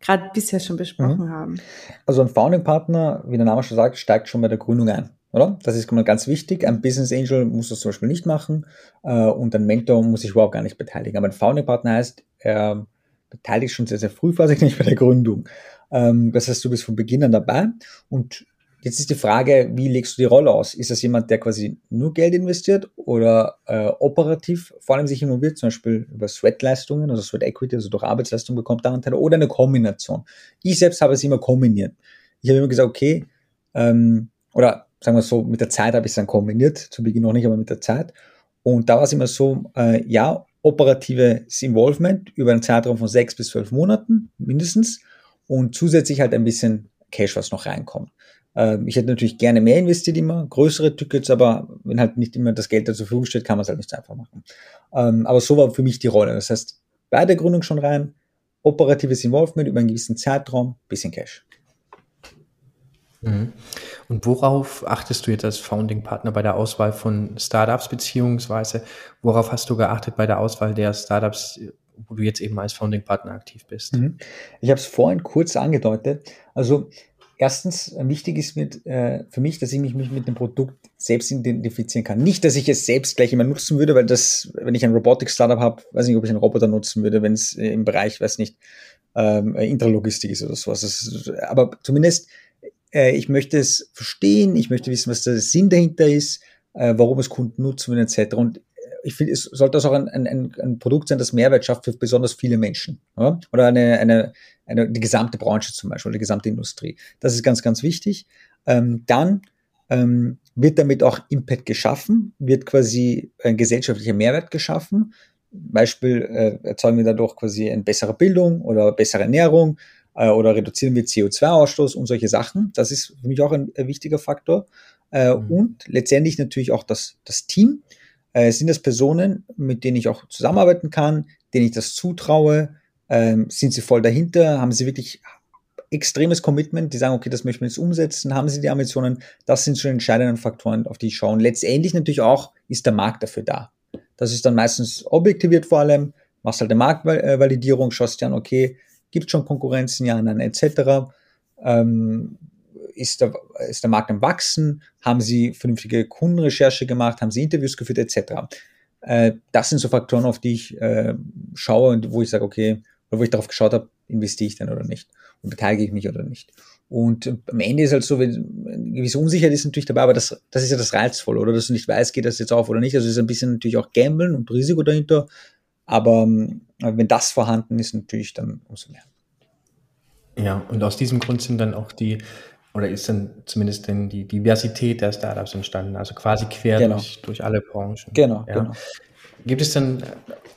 S1: gerade bisher schon besprochen mhm. haben?
S3: Also ein Founding Partner, wie der Name schon sagt, steigt schon bei der Gründung ein. Oder? Das ist ganz wichtig. Ein Business Angel muss das zum Beispiel nicht machen äh, und ein Mentor muss sich überhaupt gar nicht beteiligen. Aber ein Founding Partner heißt, er beteiligt schon sehr, sehr frühphasig, nicht bei der Gründung. Ähm, das heißt, du bist von Beginn an dabei und Jetzt ist die Frage, wie legst du die Rolle aus? Ist das jemand, der quasi nur Geld investiert oder äh, operativ vor allem sich involviert, zum Beispiel über Sweat-Leistungen, also Sweat Equity, also durch Arbeitsleistung bekommt da Anteile oder eine Kombination? Ich selbst habe es immer kombiniert. Ich habe immer gesagt, okay, ähm, oder sagen wir so, mit der Zeit habe ich es dann kombiniert, zu Beginn noch nicht, aber mit der Zeit. Und da war es immer so, äh, ja, operatives Involvement über einen Zeitraum von sechs bis zwölf Monaten mindestens und zusätzlich halt ein bisschen Cash, was noch reinkommt. Ähm, ich hätte natürlich gerne mehr investiert immer, größere Tickets, aber wenn halt nicht immer das Geld zur Verfügung steht, kann man es halt nicht so einfach machen. Ähm, aber so war für mich die Rolle. Das heißt, bei der Gründung schon rein, operatives Involvement über einen gewissen Zeitraum, bisschen Cash.
S2: Mhm. Und worauf achtest du jetzt als Founding-Partner bei der Auswahl von Startups, beziehungsweise worauf hast du geachtet bei der Auswahl der Startups, wo du jetzt eben als Founding-Partner aktiv bist? Mhm.
S3: Ich habe es vorhin kurz angedeutet. Also erstens, wichtig ist mit, äh, für mich, dass ich mich, mich mit dem Produkt selbst identifizieren kann. Nicht, dass ich es selbst gleich immer nutzen würde, weil das, wenn ich ein Robotik-Startup habe, weiß nicht, ob ich einen Roboter nutzen würde, wenn es im Bereich, weiß nicht, ähm, Intralogistik ist oder sowas. Ist, aber zumindest äh, ich möchte es verstehen, ich möchte wissen, was der Sinn dahinter ist, äh, warum es Kunden nutzen etc. Und ich finde, es sollte auch ein, ein, ein Produkt sein, das Mehrwert schafft für besonders viele Menschen. Ja? Oder eine, eine, eine, die gesamte Branche zum Beispiel, die gesamte Industrie. Das ist ganz, ganz wichtig. Ähm, dann ähm, wird damit auch Impact geschaffen, wird quasi ein gesellschaftlicher Mehrwert geschaffen. Beispiel äh, erzeugen wir dadurch quasi eine bessere Bildung oder bessere Ernährung äh, oder reduzieren wir CO2-Ausstoß und solche Sachen. Das ist für mich auch ein, ein wichtiger Faktor. Äh, mhm. Und letztendlich natürlich auch das, das Team. Äh, sind das Personen, mit denen ich auch zusammenarbeiten kann, denen ich das zutraue? Ähm, sind sie voll dahinter? Haben sie wirklich extremes Commitment, die sagen, okay, das möchten wir jetzt umsetzen, haben sie die Ambitionen, das sind schon entscheidende Faktoren, auf die ich schaue. Und letztendlich natürlich auch, ist der Markt dafür da. Das ist dann meistens objektiviert vor allem, machst halt eine Marktvalidierung, schaust dir an, okay, gibt schon Konkurrenzen, ja, nein, etc. Ähm, ist, der, ist der Markt am Wachsen? Haben sie vernünftige Kundenrecherche gemacht? Haben sie Interviews geführt, etc. Äh, das sind so Faktoren, auf die ich äh, schaue und wo ich sage, okay, oder wo ich darauf geschaut habe, investiere ich denn oder nicht und beteilige ich mich oder nicht. Und am Ende ist halt so, wenn eine gewisse Unsicherheit ist natürlich dabei, aber das, das ist ja das Reizvolle, oder? Dass du nicht weißt, geht das jetzt auf oder nicht. Also ist ein bisschen natürlich auch Gambeln und Risiko dahinter. Aber ähm, wenn das vorhanden ist, natürlich dann umso mehr.
S2: Ja, und aus diesem Grund sind dann auch die, oder ist dann zumindest denn die Diversität der Startups entstanden, also quasi quer genau. durch, durch alle Branchen.
S3: Genau, ja. genau.
S2: Gibt es dann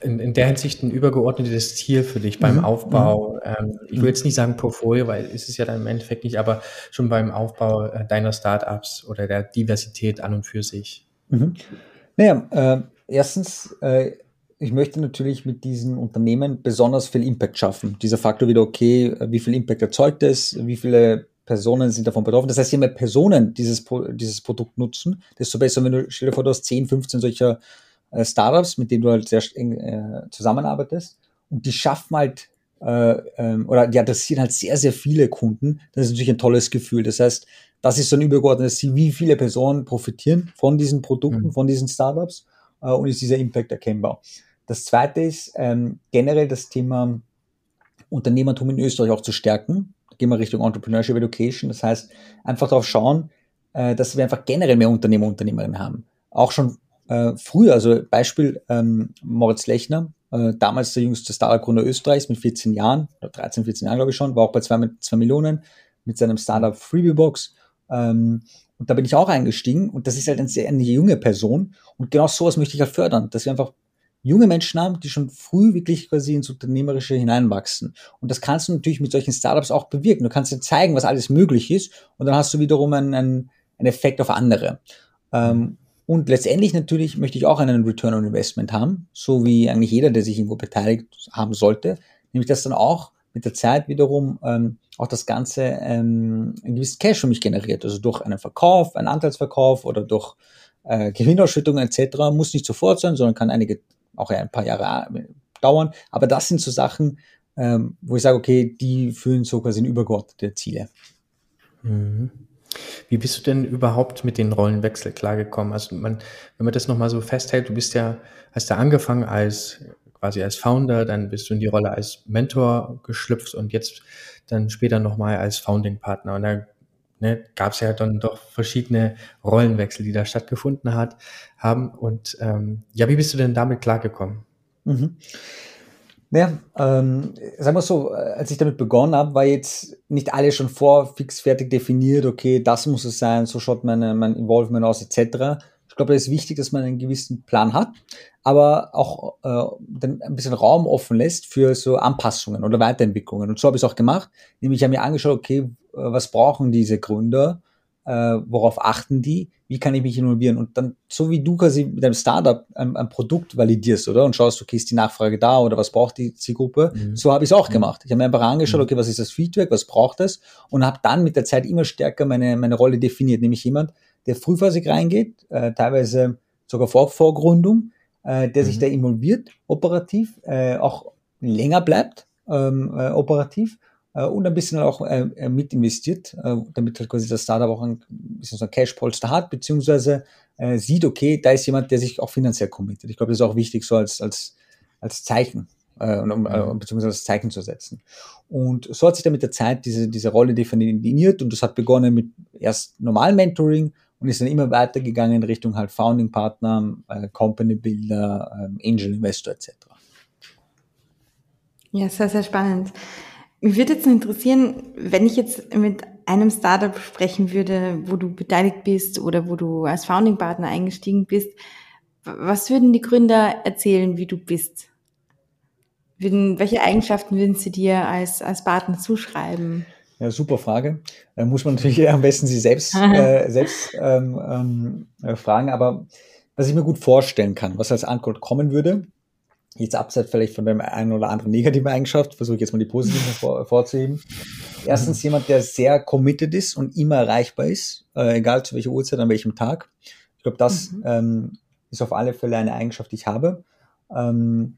S2: in, in der Hinsicht ein übergeordnetes Ziel für dich beim mhm. Aufbau? Mhm. Ähm, ich will jetzt nicht sagen Portfolio, weil ist es ja dann im Endeffekt nicht, aber schon beim Aufbau äh, deiner Startups oder der Diversität an und für sich.
S3: Mhm. Naja, äh, erstens, äh, ich möchte natürlich mit diesen Unternehmen besonders viel Impact schaffen. Dieser Faktor wieder, okay, wie viel Impact erzeugt es, wie viele Personen sind davon betroffen. Das heißt, je mehr Personen dieses, dieses Produkt nutzen, desto besser, wenn du, stell dir vor, du hast 10, 15 solcher äh, Startups, mit denen du halt sehr eng äh, zusammenarbeitest. Und die schaffen halt, äh, ähm, oder die adressieren halt sehr, sehr viele Kunden. Das ist natürlich ein tolles Gefühl. Das heißt, das ist so ein übergeordnetes Ziel, wie viele Personen profitieren von diesen Produkten, mhm. von diesen Startups äh, und ist dieser Impact erkennbar. Das zweite ist ähm, generell das Thema Unternehmertum in Österreich auch zu stärken. Da gehen wir Richtung Entrepreneurship Education. Das heißt, einfach darauf schauen, äh, dass wir einfach generell mehr Unternehmer und Unternehmerinnen haben. Auch schon äh, früher, also Beispiel ähm, Moritz Lechner, äh, damals der jüngste Startup-Gründer Österreichs mit 14 Jahren, oder 13, 14 Jahren glaube ich schon, war auch bei 2 mit 2 Millionen mit seinem Startup Freebiebox. Ähm, und da bin ich auch eingestiegen und das ist halt eine sehr eine junge Person und genau sowas möchte ich halt fördern, dass wir einfach junge Menschen haben, die schon früh wirklich quasi ins Unternehmerische hineinwachsen. Und das kannst du natürlich mit solchen Startups auch bewirken. Du kannst dir zeigen, was alles möglich ist und dann hast du wiederum einen, einen, einen Effekt auf andere. Ähm, und letztendlich natürlich möchte ich auch einen Return on Investment haben, so wie eigentlich jeder, der sich irgendwo beteiligt haben sollte, nämlich dass dann auch mit der Zeit wiederum ähm, auch das Ganze ähm, einen gewissen Cash für mich generiert, also durch einen Verkauf, einen Anteilsverkauf oder durch äh, Gewinnausschüttungen etc. Muss nicht sofort sein, sondern kann einige auch ein paar Jahre äh, dauern. Aber das sind so Sachen, ähm, wo ich sage, okay, die führen so quasi in übergeordnete Ziele.
S2: Mhm. Wie bist du denn überhaupt mit den Rollenwechsel klargekommen? Also man, wenn man das nochmal so festhält, du bist ja, hast ja angefangen als quasi als Founder, dann bist du in die Rolle als Mentor geschlüpft und jetzt dann später nochmal als Founding-Partner. Und da ne, gab es ja dann doch verschiedene Rollenwechsel, die da stattgefunden hat, haben. Und ähm, ja, wie bist du denn damit klargekommen?
S3: Mhm. Naja, ähm, sagen wir so, als ich damit begonnen habe, war jetzt nicht alles schon vor fix fertig definiert, okay, das muss es sein, so schaut mein, mein Involvement aus, etc. Ich glaube, es ist wichtig, dass man einen gewissen Plan hat, aber auch äh, ein bisschen Raum offen lässt für so Anpassungen oder Weiterentwicklungen. Und so habe ich es auch gemacht. Nämlich ich habe mir angeschaut, okay, was brauchen diese Gründer? äh, worauf achten die, wie kann ich mich involvieren und dann, so wie du quasi mit einem Startup ein, ein Produkt validierst, oder? Und schaust, okay, ist die Nachfrage da oder was braucht die Zielgruppe? Mhm. So habe ich es auch mhm. gemacht. Ich habe mir einfach angeschaut, mhm. okay, was ist das Feedback, was braucht es? Und habe dann mit der Zeit immer stärker meine, meine Rolle definiert, nämlich jemand, der frühphasig reingeht, äh, teilweise sogar vor Vorgründung, äh, der mhm. sich da involviert, operativ, äh, auch länger bleibt, ähm, äh, operativ äh, und ein bisschen auch äh, äh, mit investiert, äh, damit halt quasi das Startup auch ein bisschen so ein Cash-Polster hat, beziehungsweise äh, sieht, okay, da ist jemand, der sich auch finanziell committet. Ich glaube, das ist auch wichtig so als, als, als Zeichen, äh, um, äh, mhm. beziehungsweise als Zeichen zu setzen. Und so hat sich dann mit der Zeit diese, diese Rolle definiert und das hat begonnen mit erst normalen Mentoring und ist dann immer weitergegangen in Richtung halt Founding Partner, äh, Company Builder, äh, Angel Investor etc.
S1: Ja, sehr, sehr spannend. Mich würde jetzt interessieren, wenn ich jetzt mit einem Startup sprechen würde, wo du beteiligt bist oder wo du als Founding Partner eingestiegen bist, was würden die Gründer erzählen, wie du bist? Würden, welche Eigenschaften würden sie dir als, als Partner zuschreiben?
S3: Ja, super Frage. Da muss man natürlich am besten sie selbst, äh, selbst ähm, ähm, äh, fragen. Aber was ich mir gut vorstellen kann, was als Antwort kommen würde, jetzt abseits vielleicht von dem einen oder anderen negativen Eigenschaft, versuche ich jetzt mal die positiven hervorzuheben. Erstens jemand, der sehr committed ist und immer erreichbar ist, äh, egal zu welcher Uhrzeit, an welchem Tag. Ich glaube, das mhm. ähm, ist auf alle Fälle eine Eigenschaft, die ich habe. Ähm,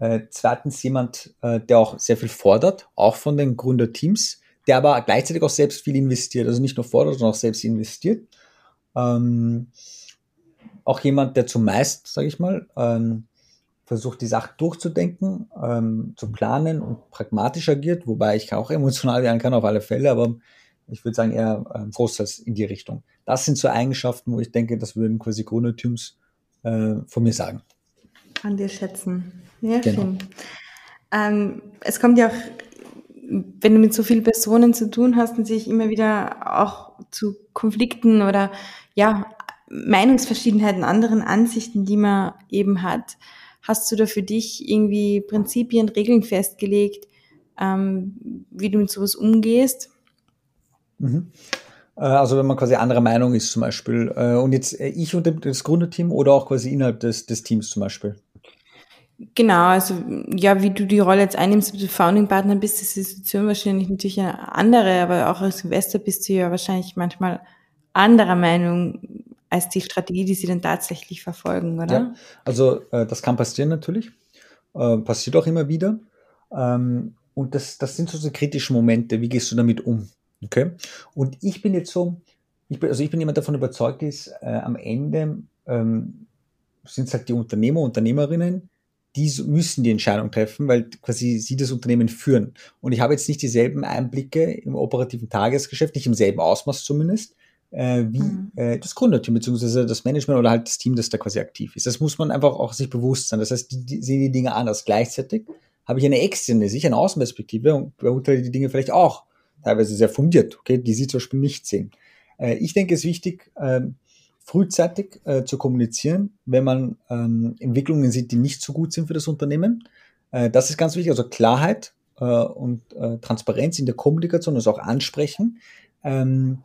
S3: äh, zweitens jemand, äh, der auch sehr viel fordert, auch von den Gründerteams, der aber gleichzeitig auch selbst viel investiert, also nicht nur fordert, sondern auch selbst investiert. Ähm, auch jemand, der zumeist, sage ich mal, ähm, versucht, die Sache durchzudenken, ähm, zu planen und pragmatisch agiert, wobei ich auch emotional werden kann auf alle Fälle, aber ich würde sagen eher ähm, großteils in die Richtung. Das sind so Eigenschaften, wo ich denke, das würden quasi Gründerteams äh, von mir sagen.
S1: An dir schätzen. Ja, genau. schön. Ähm, es kommt ja auch, wenn du mit so vielen Personen zu tun hast, natürlich immer wieder auch zu Konflikten oder ja, Meinungsverschiedenheiten, anderen Ansichten, die man eben hat. Hast du da für dich irgendwie Prinzipien, Regeln festgelegt, ähm, wie du mit sowas umgehst?
S3: Mhm. Äh, also wenn man quasi anderer Meinung ist zum Beispiel. Äh, und jetzt äh, ich und das Gründerteam oder auch quasi innerhalb des, des Teams zum Beispiel.
S1: Genau, also ja, wie du die Rolle jetzt einnimmst, ob du Founding Partner bist, ist die Situation wahrscheinlich natürlich eine andere, aber auch als Investor bist du ja wahrscheinlich manchmal anderer Meinung als die Strategie, die sie dann tatsächlich verfolgen, oder? Ja,
S3: also äh, das kann passieren natürlich, äh, passiert auch immer wieder. Ähm, und das, das sind so, so kritische Momente, wie gehst du damit um? Okay. Und ich bin jetzt so, ich bin, also ich bin jemand davon überzeugt ist, äh, am Ende ähm, sind es halt die Unternehmer, Unternehmerinnen, die müssen die Entscheidung treffen, weil quasi sie das Unternehmen führen. Und ich habe jetzt nicht dieselben Einblicke im operativen Tagesgeschäft, nicht im selben Ausmaß zumindest, äh, wie mhm. äh, das Gründerteam beziehungsweise das Management oder halt das Team, das da quasi aktiv ist. Das muss man einfach auch sich bewusst sein. Das heißt, die, die sehen die Dinge anders. Gleichzeitig habe ich eine externe Sicht, eine Außenperspektive und beurteile die Dinge vielleicht auch teilweise sehr fundiert, okay, die Sie zum Beispiel nicht sehen. Äh, ich denke, es ist wichtig, ähm, frühzeitig äh, zu kommunizieren, wenn man ähm, Entwicklungen sieht, die nicht so gut sind für das Unternehmen. Äh, das ist ganz wichtig, also Klarheit äh, und äh, Transparenz in der Kommunikation, also auch ansprechen. Ähm,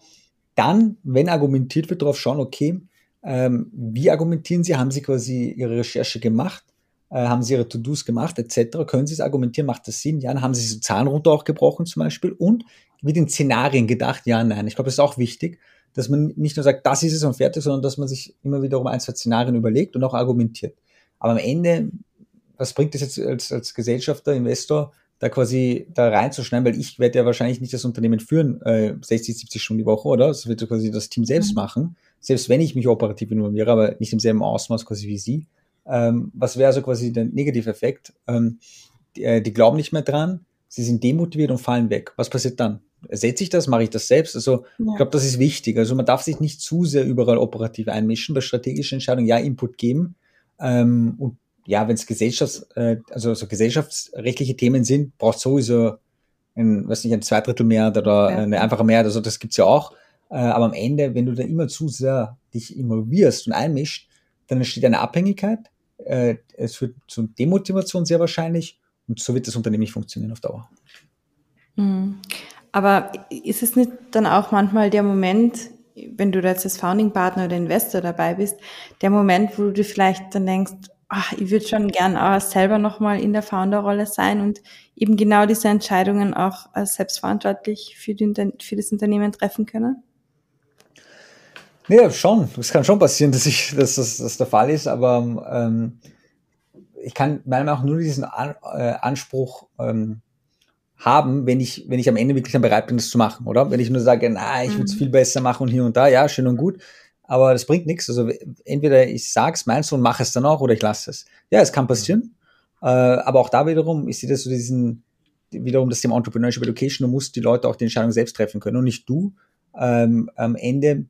S3: dann, wenn argumentiert wird, darauf schauen, okay, ähm, wie argumentieren Sie? Haben Sie quasi Ihre Recherche gemacht? Äh, haben Sie Ihre To-Dos gemacht, etc.? Können Sie es argumentieren? Macht das Sinn? Ja, haben Sie Zahlen runter auch gebrochen zum Beispiel? Und wird in Szenarien gedacht? Ja, nein. Ich glaube, das ist auch wichtig, dass man nicht nur sagt, das ist es und fertig, sondern dass man sich immer wiederum ein, zwei Szenarien überlegt und auch argumentiert. Aber am Ende, was bringt es jetzt als, als Gesellschafter, Investor, da quasi da reinzuschneiden, weil ich werde ja wahrscheinlich nicht das Unternehmen führen, äh, 60, 70 Stunden die Woche, oder? Das wird quasi das Team selbst mhm. machen, selbst wenn ich mich operativ involviere, aber nicht im selben Ausmaß quasi wie Sie. Ähm, was wäre also quasi der Negativeffekt? Ähm, die, äh, die glauben nicht mehr dran, sie sind demotiviert und fallen weg. Was passiert dann? Ersetze ich das? Mache ich das selbst? Also ja. ich glaube, das ist wichtig. Also man darf sich nicht zu sehr überall operativ einmischen. Bei strategischen Entscheidungen ja Input geben. Ähm, und ja, wenn es Gesellschafts-, äh, also so gesellschaftsrechtliche Themen sind, braucht sowieso ein, weiß nicht, ein Zweidrittel mehr oder ja. eine einfache Mehrheit. Also das gibt's ja auch. Äh, aber am Ende, wenn du da immer zu sehr dich involvierst und einmischt, dann entsteht eine Abhängigkeit äh, es führt zu Demotivation sehr wahrscheinlich und so wird das Unternehmen nicht funktionieren auf Dauer.
S1: Mhm. Aber ist es nicht dann auch manchmal der Moment, wenn du da jetzt als Founding Partner oder Investor dabei bist, der Moment, wo du dir vielleicht dann denkst, ach, ich würde schon gern auch selber nochmal in der Founder-Rolle sein und eben genau diese Entscheidungen auch selbstverantwortlich für, die, für das Unternehmen treffen können?
S3: Ja, schon. Es kann schon passieren, dass ich, dass das dass der Fall ist, aber ähm, ich kann meiner Meinung nach nur diesen An äh, Anspruch ähm, haben, wenn ich, wenn ich am Ende wirklich dann bereit bin, das zu machen, oder? Wenn ich nur sage, na, ich würde es mhm. viel besser machen und hier und da, ja, schön und gut, aber das bringt nichts. Also entweder ich sag's, meinst du und mache es dann auch, oder ich lasse es. Ja, es kann passieren. Äh, aber auch da wiederum, ich sehe das so diesen, wiederum das Thema Entrepreneurship Education, du musst die Leute auch die Entscheidung selbst treffen können und nicht du. Ähm, am Ende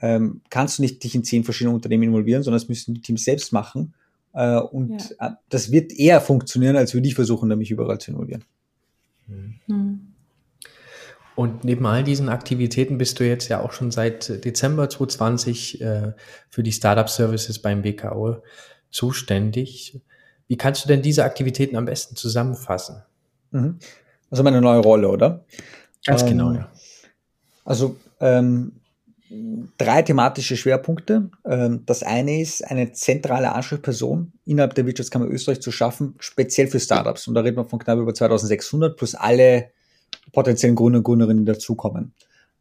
S3: ähm, kannst du nicht dich in zehn verschiedene Unternehmen involvieren, sondern das müssen die Teams selbst machen. Äh, und ja. Äh, das wird eher funktionieren, als würde ich versuchen, mich überall zu involvieren.
S2: Mhm. Und neben all diesen Aktivitäten bist du jetzt ja auch schon seit Dezember 2020 äh, für die Startup Services beim BKO zuständig. Wie kannst du denn diese Aktivitäten am besten zusammenfassen?
S3: Mhm. Also meine neue Rolle, oder?
S2: Ganz ähm, genau, ja.
S3: Also ähm, drei thematische Schwerpunkte. Ähm, das eine ist, eine zentrale Ansprechperson innerhalb der Wirtschaftskammer Österreich zu schaffen, speziell für Startups. Und da reden wir von knapp über 2600 plus alle potenziellen Gründer und Gründerinnen, die dazukommen.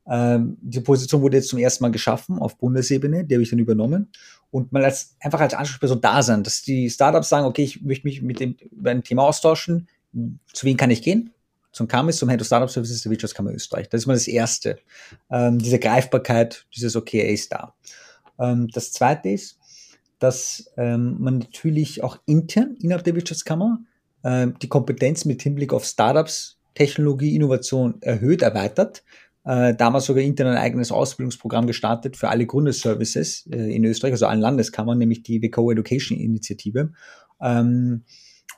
S3: Ähm, die Position wurde jetzt zum ersten Mal geschaffen auf Bundesebene, die habe ich dann übernommen. Und mal als, einfach als Ansprechperson da sein, dass die Startups sagen, okay, ich möchte mich mit dem, über ein Thema austauschen, zu wem kann ich gehen? Zum KAMIS, zum Head of Startup Services der Wirtschaftskammer Österreich. Das ist mal das Erste. Ähm, diese Greifbarkeit, dieses Okay, er ist da. Ähm, das Zweite ist, dass ähm, man natürlich auch intern innerhalb der Wirtschaftskammer ähm, die Kompetenz mit Hinblick auf Startups, Technologie, Innovation erhöht, erweitert. Äh, damals sogar intern ein eigenes Ausbildungsprogramm gestartet für alle Gründerservices äh, in Österreich, also allen Landeskammern, nämlich die WCO Education Initiative. Ähm,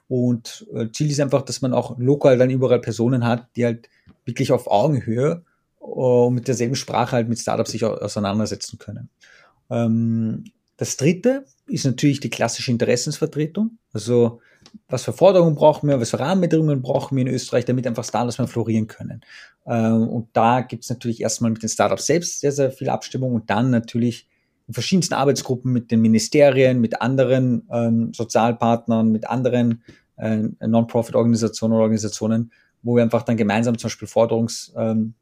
S3: und äh, Ziel ist einfach, dass man auch lokal dann überall Personen hat, die halt wirklich auf Augenhöhe äh, mit derselben Sprache halt mit Startups sich auseinandersetzen können. Ähm, das dritte ist natürlich die klassische Interessensvertretung. Also was für Forderungen brauchen wir, was für Rahmenbedingungen brauchen wir in Österreich, damit einfach Startups mehr florieren können. Ähm, und da gibt es natürlich erstmal mit den Startups selbst sehr, sehr viel Abstimmung und dann natürlich in verschiedensten Arbeitsgruppen mit den Ministerien, mit anderen ähm, Sozialpartnern, mit anderen äh, Non-Profit-Organisationen oder Organisationen, wo wir einfach dann gemeinsam zum Beispiel Forderungspaper ähm,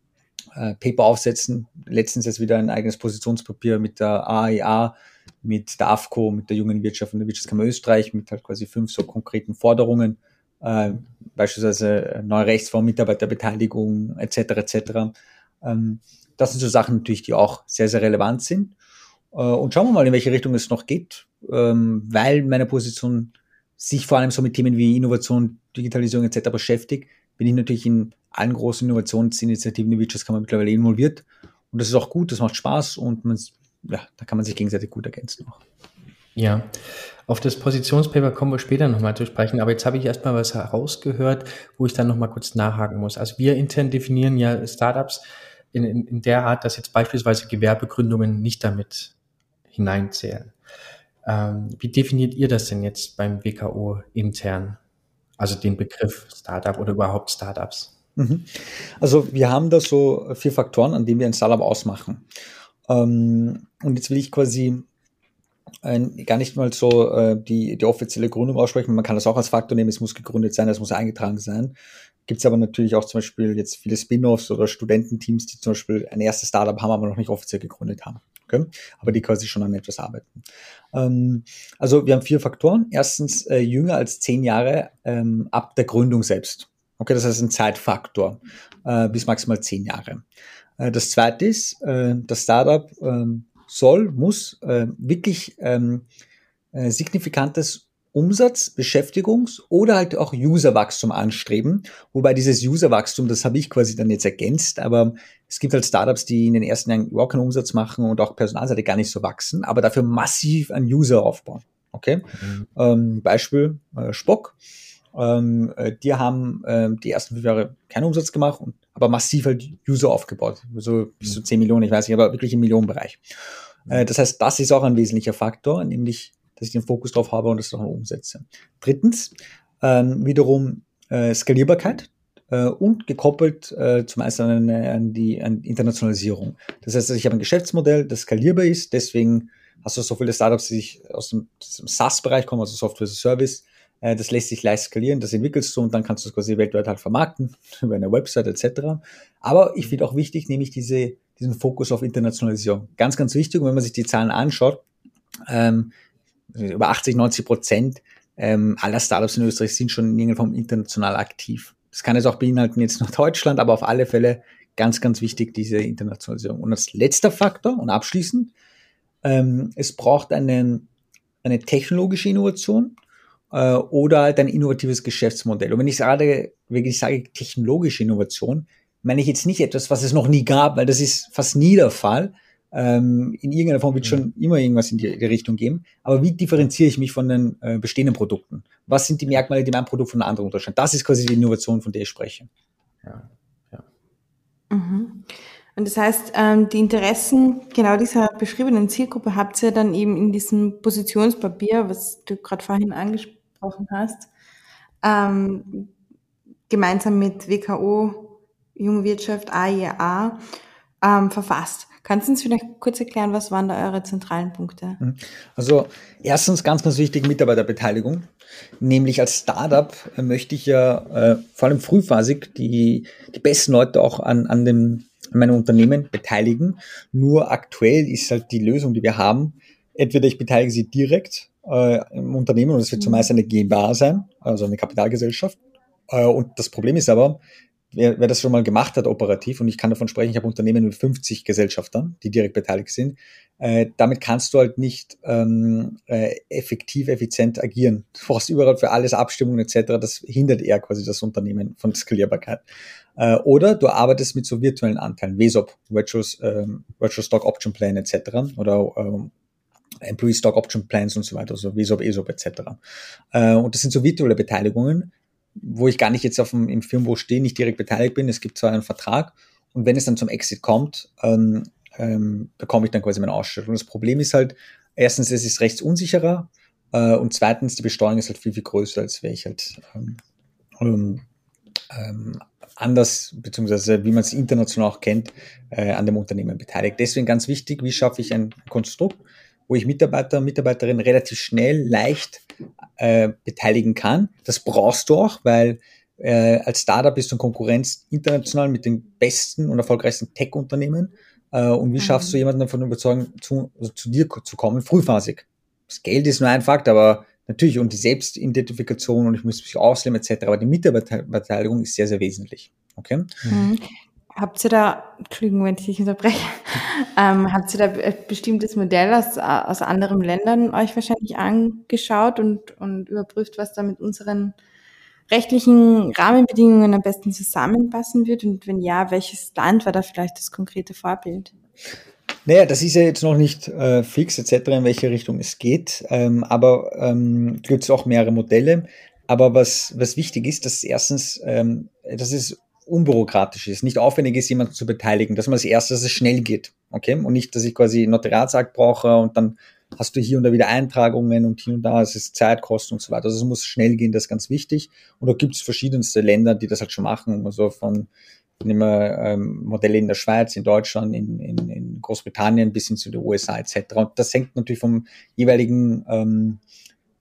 S3: äh, aufsetzen. Letztens jetzt wieder ein eigenes Positionspapier mit der AIA, mit der AFCO, mit der jungen Wirtschaft und der Wirtschaftskammer Österreich, mit halt quasi fünf so konkreten Forderungen, äh, beispielsweise neue Rechtsform, Mitarbeiterbeteiligung etc. etc. Ähm, das sind so Sachen natürlich, die auch sehr, sehr relevant sind. Äh, und schauen wir mal, in welche Richtung es noch geht, ähm, weil meine Position sich vor allem so mit Themen wie Innovation, Digitalisierung etc. beschäftigt, bin ich natürlich in allen großen Innovationsinitiativen der Wirtschaftskammer mittlerweile involviert. Und das ist auch gut, das macht Spaß und man, ja, da kann man sich gegenseitig gut ergänzen auch.
S2: Ja, auf das Positionspaper kommen wir später nochmal zu sprechen, aber jetzt habe ich erstmal was herausgehört, wo ich dann nochmal kurz nachhaken muss. Also wir intern definieren ja Startups in, in, in der Art, dass jetzt beispielsweise Gewerbegründungen nicht damit hineinzählen. Ähm, wie definiert ihr das denn jetzt beim WKO intern? Also den Begriff Startup oder überhaupt Startups?
S3: Mhm. Also wir haben da so vier Faktoren, an denen wir ein Startup ausmachen. Ähm, und jetzt will ich quasi ein, gar nicht mal so äh, die, die offizielle Gründung aussprechen. Man kann das auch als Faktor nehmen, es muss gegründet sein, es muss eingetragen sein. Gibt es aber natürlich auch zum Beispiel jetzt viele Spin-offs oder Studententeams, die zum Beispiel ein erstes Startup haben, aber noch nicht offiziell gegründet haben. Okay? Aber die quasi schon an etwas arbeiten. Ähm, also wir haben vier Faktoren. Erstens äh, jünger als zehn Jahre ähm, ab der Gründung selbst. Okay, das heißt ein Zeitfaktor äh, bis maximal zehn Jahre. Äh, das zweite ist, äh, das Startup ähm, soll, muss äh, wirklich ähm, äh, signifikantes Umsatz, Beschäftigungs- oder halt auch Userwachstum anstreben. Wobei dieses Userwachstum, das habe ich quasi dann jetzt ergänzt, aber es gibt halt Startups, die in den ersten Jahren überhaupt keinen Umsatz machen und auch Personalseite gar nicht so wachsen, aber dafür massiv an User aufbauen. Okay? Mhm. Ähm, Beispiel äh, Spock. Ähm, äh, die haben äh, die ersten fünf Jahre keinen Umsatz gemacht, und, aber massiv halt User aufgebaut. So bis zu 10 Millionen, ich weiß nicht, aber wirklich im Millionenbereich. Äh, das heißt, das ist auch ein wesentlicher Faktor, nämlich dass ich den Fokus drauf habe und das auch umsetze. Drittens, ähm, wiederum äh, Skalierbarkeit äh, und gekoppelt äh, zum einen an, an die an Internationalisierung. Das heißt, ich habe ein Geschäftsmodell, das skalierbar ist, deswegen hast du so viele Startups, die sich aus dem, dem SaaS-Bereich kommen, also Software as a Service, äh, das lässt sich leicht skalieren, das entwickelst du und dann kannst du es quasi weltweit halt vermarkten, über eine Website etc. Aber ich finde auch wichtig, nämlich diese, diesen Fokus auf Internationalisierung. Ganz, ganz wichtig, und wenn man sich die Zahlen anschaut, ähm, über 80, 90 Prozent ähm, aller Startups in Österreich sind schon in irgendeiner Form international aktiv. Das kann jetzt auch beinhalten jetzt noch Deutschland, aber auf alle Fälle ganz, ganz wichtig, diese Internationalisierung. Und als letzter Faktor und abschließend, ähm, es braucht eine, eine technologische Innovation äh, oder halt ein innovatives Geschäftsmodell. Und wenn ich gerade, wenn ich sage technologische Innovation, meine ich jetzt nicht etwas, was es noch nie gab, weil das ist fast nie der Fall, Ähm, in irgendeiner Form wird schon immer irgendwas in die, die, Richtung geben. Aber wie differenziere ich mich von den äh, bestehenden Produkten? Was sind die Merkmale, die mein Produkt von einem anderen unterscheiden? Das ist quasi die Innovation, von der ich spreche. Ja,
S1: ja. Mhm. Und das heißt, ähm, die Interessen genau dieser beschriebenen Zielgruppe habt ihr dann eben in diesem Positionspapier, was du gerade vorhin angesprochen hast, ähm, gemeinsam mit WKO, Junge Wirtschaft, AIA ähm, verfasst. Kannst du uns vielleicht kurz erklären, was waren da eure zentralen Punkte?
S3: Mhm. Also erstens ganz, ganz wichtig Mitarbeiterbeteiligung. Nämlich als Startup äh, möchte ich ja äh, vor allem frühphasig die, die besten Leute auch an, an dem an meinem Unternehmen beteiligen. Nur aktuell ist halt die Lösung, die wir haben, entweder ich beteilige sie direkt äh, im Unternehmen und es wird mhm. zumeist eine GmbH sein, also eine Kapitalgesellschaft. Äh, und das Problem ist aber, wer, wer das schon mal gemacht hat operativ, und ich kann davon sprechen, ich habe Unternehmen mit 50 Gesellschaftern, die direkt beteiligt sind, äh, damit kannst du halt nicht ähm, äh, effektiv, effizient agieren. Du brauchst überall für alles Abstimmungen etc. Das hindert eher quasi das Unternehmen von Skalierbarkeit. Äh, oder du arbeitest mit so virtuellen Anteilen, VSOP, Virtual, ähm, Virtual Stock Option Plan etc. oder ähm, Employee Stock Option Plans und so weiter, also VSOP, ESOP etc. Äh, und das sind so virtuelle Beteiligungen, wo ich gar nicht jetzt auf dem, im Firmenbuch stehe, nicht direkt beteiligt bin. Es gibt zwar einen Vertrag und wenn es dann zum Exit kommt, ähm, ähm, bekomme ich dann quasi meine Ausstellung. Das Problem ist halt, erstens, es ist rechtsunsicherer äh, und zweitens, die Besteuerung ist halt viel, viel größer, als wäre ich halt ähm, ähm, ähm anders, beziehungsweise wie man es international auch kennt, äh, an dem Unternehmen beteiligt. Deswegen ganz wichtig, wie schaffe ich ein Konstrukt, wo ich Mitarbeiter und Mitarbeiterinnen relativ schnell, leicht äh, beteiligen kann. Das brauchst du auch, weil äh, als Startup bist du in Konkurrenz international mit den besten und erfolgreichsten Tech-Unternehmen. Äh, und wie schaffst du mhm. jemanden davon überzeugen, zu, also zu dir zu kommen, frühphasig? Das Geld ist nur ein Fakt, aber natürlich und die Selbstidentifikation und ich muss mich ausleben etc. Aber die Mitarbeiterbeteiligung ist sehr, sehr wesentlich. Okay?
S1: Mhm. Habt ihr da, Entschuldigung, wenn ich dich unterbreche, ähm, habt ihr da bestimmtes Modell aus, aus anderen Ländern euch wahrscheinlich angeschaut und, und überprüft, was da mit unseren rechtlichen Rahmenbedingungen am besten zusammenpassen wird? Und wenn ja, welches Land war da vielleicht das konkrete Vorbild?
S3: Naja, das ist ja jetzt noch nicht äh, fix etc., in welche Richtung es geht, ähm, aber ähm, gibt es auch mehrere Modelle. Aber was, was wichtig ist, dass erstens, ähm, dass es unbürokratisch ist, nicht aufwendig ist, jemanden zu beteiligen, dass man als erstes, dass es schnell geht, okay? Und nicht, dass ich quasi Notariatsakt brauche und dann hast du hier und da wieder Eintragungen und hier und da, es ist Zeitkosten und so weiter. Also es muss schnell gehen, das ist ganz wichtig. Und da gibt es verschiedenste Länder, die das halt schon machen, also von nehmen wir ähm, Modelle in der Schweiz, in Deutschland, in, in, in Großbritannien bis hin zu den USA etc. Und das hängt natürlich vom jeweiligen ähm,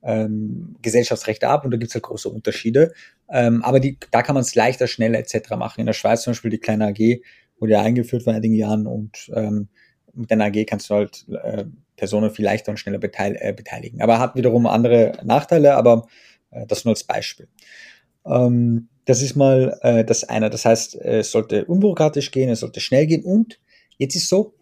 S3: ähm, Gesellschaftsrecht ab und da gibt es halt große Unterschiede. Ähm, aber die, da kann man es leichter, schneller etc. machen. In der Schweiz zum Beispiel die kleine AG wurde ja eingeführt vor einigen Jahren und ähm, mit der AG kannst du halt äh, Personen viel leichter und schneller beteil äh, beteiligen. Aber hat wiederum andere Nachteile, aber äh, das nur als Beispiel. Ähm, das ist mal äh, das eine. Das heißt, es sollte unbürokratisch gehen, es sollte schnell gehen und jetzt ist so,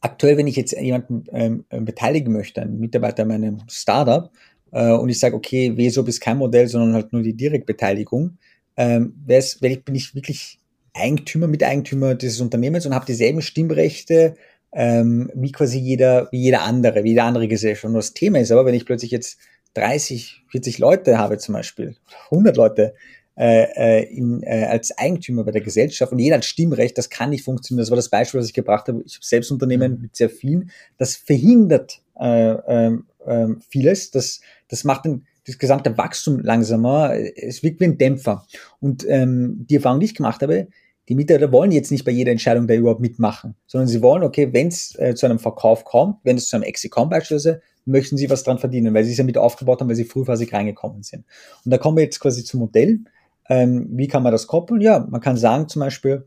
S3: aktuell, wenn ich jetzt jemanden ähm, beteiligen möchte, einen Mitarbeiter meinem Startup, äh, und ich sage, okay, WSOP ist kein Modell, sondern halt nur die Direktbeteiligung, ähm, bin ich wirklich Eigentümer, Miteigentümer dieses Unternehmens und habe dieselben Stimmrechte ähm, wie quasi jeder, wie jeder andere, wie jede andere Gesellschaft. Und das Thema ist aber, wenn ich plötzlich jetzt 30, 40 Leute habe zum Beispiel, 100 Leute äh, äh, in, äh, als Eigentümer bei der Gesellschaft und jeder hat Stimmrecht, das kann nicht funktionieren. Das war das Beispiel, was ich gebracht habe. Ich habe selbst Unternehmen mit sehr vielen. Das verhindert äh, äh, äh, vieles. Das, das macht den, das gesamte Wachstum langsamer. Es wirkt wie ein Dämpfer. Und ähm, die Erfahrung, die ich gemacht habe, die Mitarbeiter wollen jetzt nicht bei jeder Entscheidung da überhaupt mitmachen, sondern sie wollen, okay, wenn es äh, zu einem Verkauf kommt, wenn es zu einem Exit kommt beispielsweise, möchten sie was dran verdienen, weil sie es ja mit aufgebaut haben, weil sie frühphasig reingekommen sind. Und da kommen wir jetzt quasi zum Modell. Ähm, wie kann man das koppeln? Ja, man kann sagen zum Beispiel,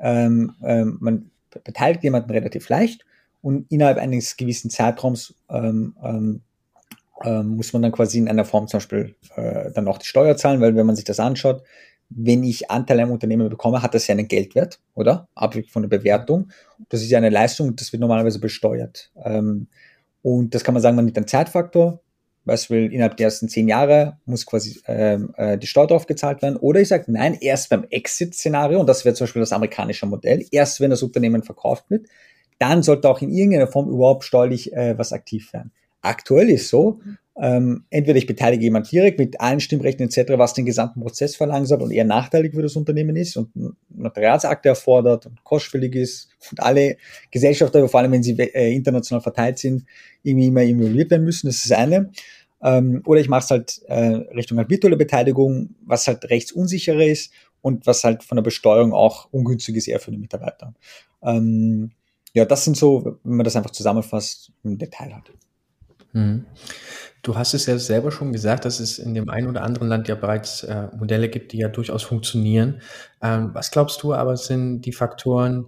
S3: ähm, ähm, man beteiligt jemanden relativ leicht und innerhalb eines gewissen Zeitraums ähm, ähm, ähm, muss man dann quasi in einer Form zum Beispiel äh, dann auch die Steuer zahlen, weil wenn man sich das anschaut, wenn ich Anteile am Unternehmen bekomme, hat das ja einen Geldwert, oder? Abhängig von der Bewertung. Das ist ja eine Leistung, das wird normalerweise besteuert. Ähm, und das kann man sagen, man nimmt einen Zeitfaktor, was will innerhalb der ersten zehn Jahre muss quasi ähm, äh, die Steuer drauf gezahlt werden. Oder ich sage, nein, erst beim Exit-Szenario, und das wäre zum Beispiel das amerikanische Modell, erst wenn das Unternehmen verkauft wird, dann sollte auch in irgendeiner Form überhaupt steuerlich äh, was aktiv werden. Aktuell ist so, ähm, entweder ich beteilige jemand direkt mit allen Stimmrechten etc., was den gesamten Prozess verlangsamt und eher nachteilig für das Unternehmen ist und Notariatsakte erfordert und kostspielig ist und alle Gesellschafter, vor allem wenn sie äh, international verteilt sind, irgendwie immer involviert werden müssen. Das ist eine. Ähm, oder ich mache es halt äh, Richtung halt virtuelle Beteiligung, was halt rechtsunsicherer ist und was halt von der Besteuerung auch ungünstig ist eher für den Mitarbeiter. Ähm, ja, das sind so, wenn man das einfach zusammenfasst, im Detail hat.
S2: Mhm. Du hast es ja selber schon gesagt, dass es in dem einen oder anderen Land ja bereits äh, Modelle gibt, die ja durchaus funktionieren. Ähm, was glaubst du aber sind die Faktoren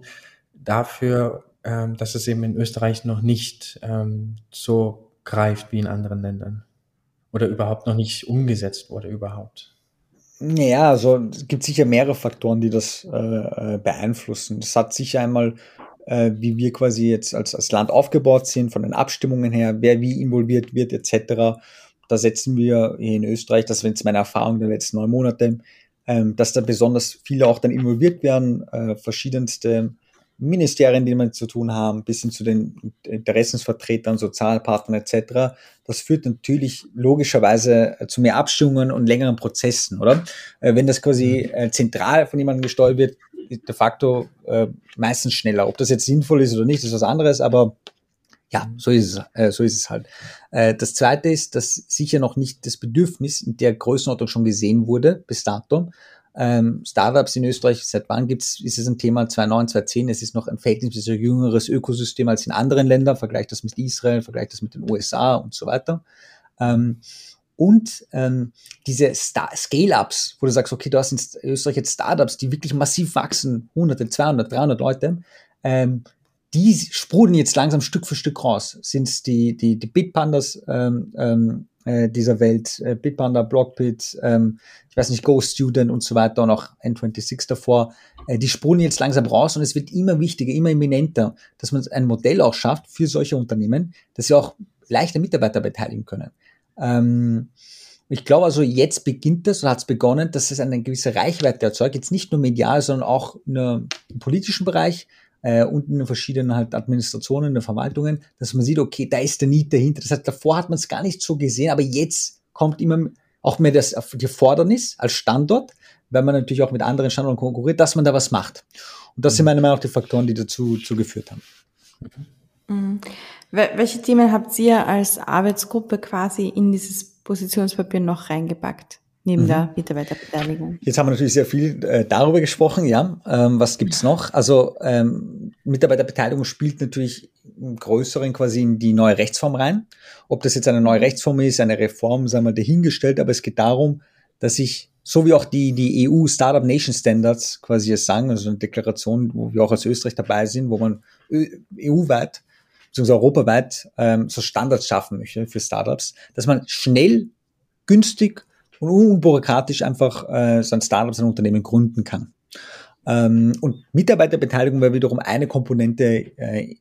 S2: dafür, ähm, dass es eben in Österreich noch nicht ähm, so greift wie in anderen Ländern? Oder überhaupt noch nicht umgesetzt wurde überhaupt?
S3: Naja, also es gibt sicher mehrere Faktoren, die das äh, äh beeinflussen. Es hat sicher einmal äh, wie wir quasi jetzt als, als Land aufgebaut sind, von den Abstimmungen her, wer wie involviert wird, etc. Da setzen wir hier in Österreich, das ist meine Erfahrung der letzten neun Monate, ähm, dass da besonders viele auch dann involviert werden, äh, verschiedenste Ministerien, die man zu tun haben, bis hin zu den Interessensvertretern, Sozialpartnern etc. Das führt natürlich logischerweise zu mehr Abstimmungen und längeren Prozessen, oder? Äh, wenn das quasi äh, zentral von jemandem gesteuert wird, de facto äh, meistens schneller. Ob das jetzt sinnvoll ist oder nicht, ist was anderes, aber ja, so ist es, äh, so ist es halt. Äh, das zweite ist, dass sicher noch nicht das Bedürfnis in der Größenordnung schon gesehen wurde bis dato. Ähm, Startups in Österreich, seit wann gibt's, ist es ein Thema 2009, 2010, es ist noch ein verhältnismäßig jüngeres Ökosystem als in anderen Ländern, vergleicht das mit Israel, vergleicht das mit den USA und so weiter. Ähm, und ähm, diese Scale-Ups, wo du sagst, okay, du hast in Österreich jetzt Startups, die wirklich massiv wachsen, hunderte, 200, 300 Leute, ähm, die sprudeln jetzt langsam Stück für Stück raus. Sind es die, die, die Bitpandas ähm, ähm, äh, dieser Welt, äh, Bitpanda, Blockbit, ähm, ich weiß nicht, Go Student und so weiter und auch N26 davor, äh, die sprudeln jetzt langsam raus und es wird immer wichtiger, immer eminenter, dass man ein Modell auch schafft für solche Unternehmen, dass sie auch leichter Mitarbeiter beteiligen können. Ähm, ich glaube also, jetzt beginnt das oder hat es begonnen, dass es eine gewisse Reichweite erzeugt, jetzt nicht nur medial, sondern auch im politischen Bereich äh, und in den verschiedenen halt Administrationen, in den Verwaltungen, dass man sieht, okay, da ist der Need dahinter. Das heißt, davor hat man es gar nicht so gesehen, aber jetzt kommt immer auch mehr das die Fordernis als Standort, weil man natürlich auch mit anderen Standorten konkurriert, dass man da was macht. Und das sind meiner Meinung nach die Faktoren, die dazu, dazu geführt haben.
S1: Mhm. Welche Themen habt ihr als Arbeitsgruppe quasi in dieses Positionspapier noch reingepackt? Neben mhm. der Mitarbeiterbeteiligung.
S3: Jetzt haben wir natürlich sehr viel äh, darüber gesprochen, ja. Ähm, was gibt's noch? Also ähm, Mitarbeiterbeteiligung spielt natürlich im Größeren quasi in die neue Rechtsform rein. Ob das jetzt eine neue Rechtsform ist, eine Reform, sagen wir dahingestellt, aber es geht darum, dass ich, so wie auch die, die EU Startup Nation Standards quasi es sagen, also eine Deklaration, wo wir auch als Österreich dabei sind, wo man EU-weit beziehungsweise europaweit ähm, so Standards schaffen möchte für Startups, dass man schnell, günstig und unbürokratisch einfach äh, so ein Startup, so ein Unternehmen gründen kann. Ähm, und Mitarbeiterbeteiligung wäre wiederum eine Komponente äh,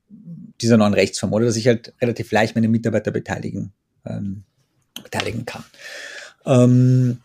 S3: dieser neuen Rechtsform, oder dass ich halt relativ leicht meine Mitarbeiter beteiligen, ähm, beteiligen kann. Ähm,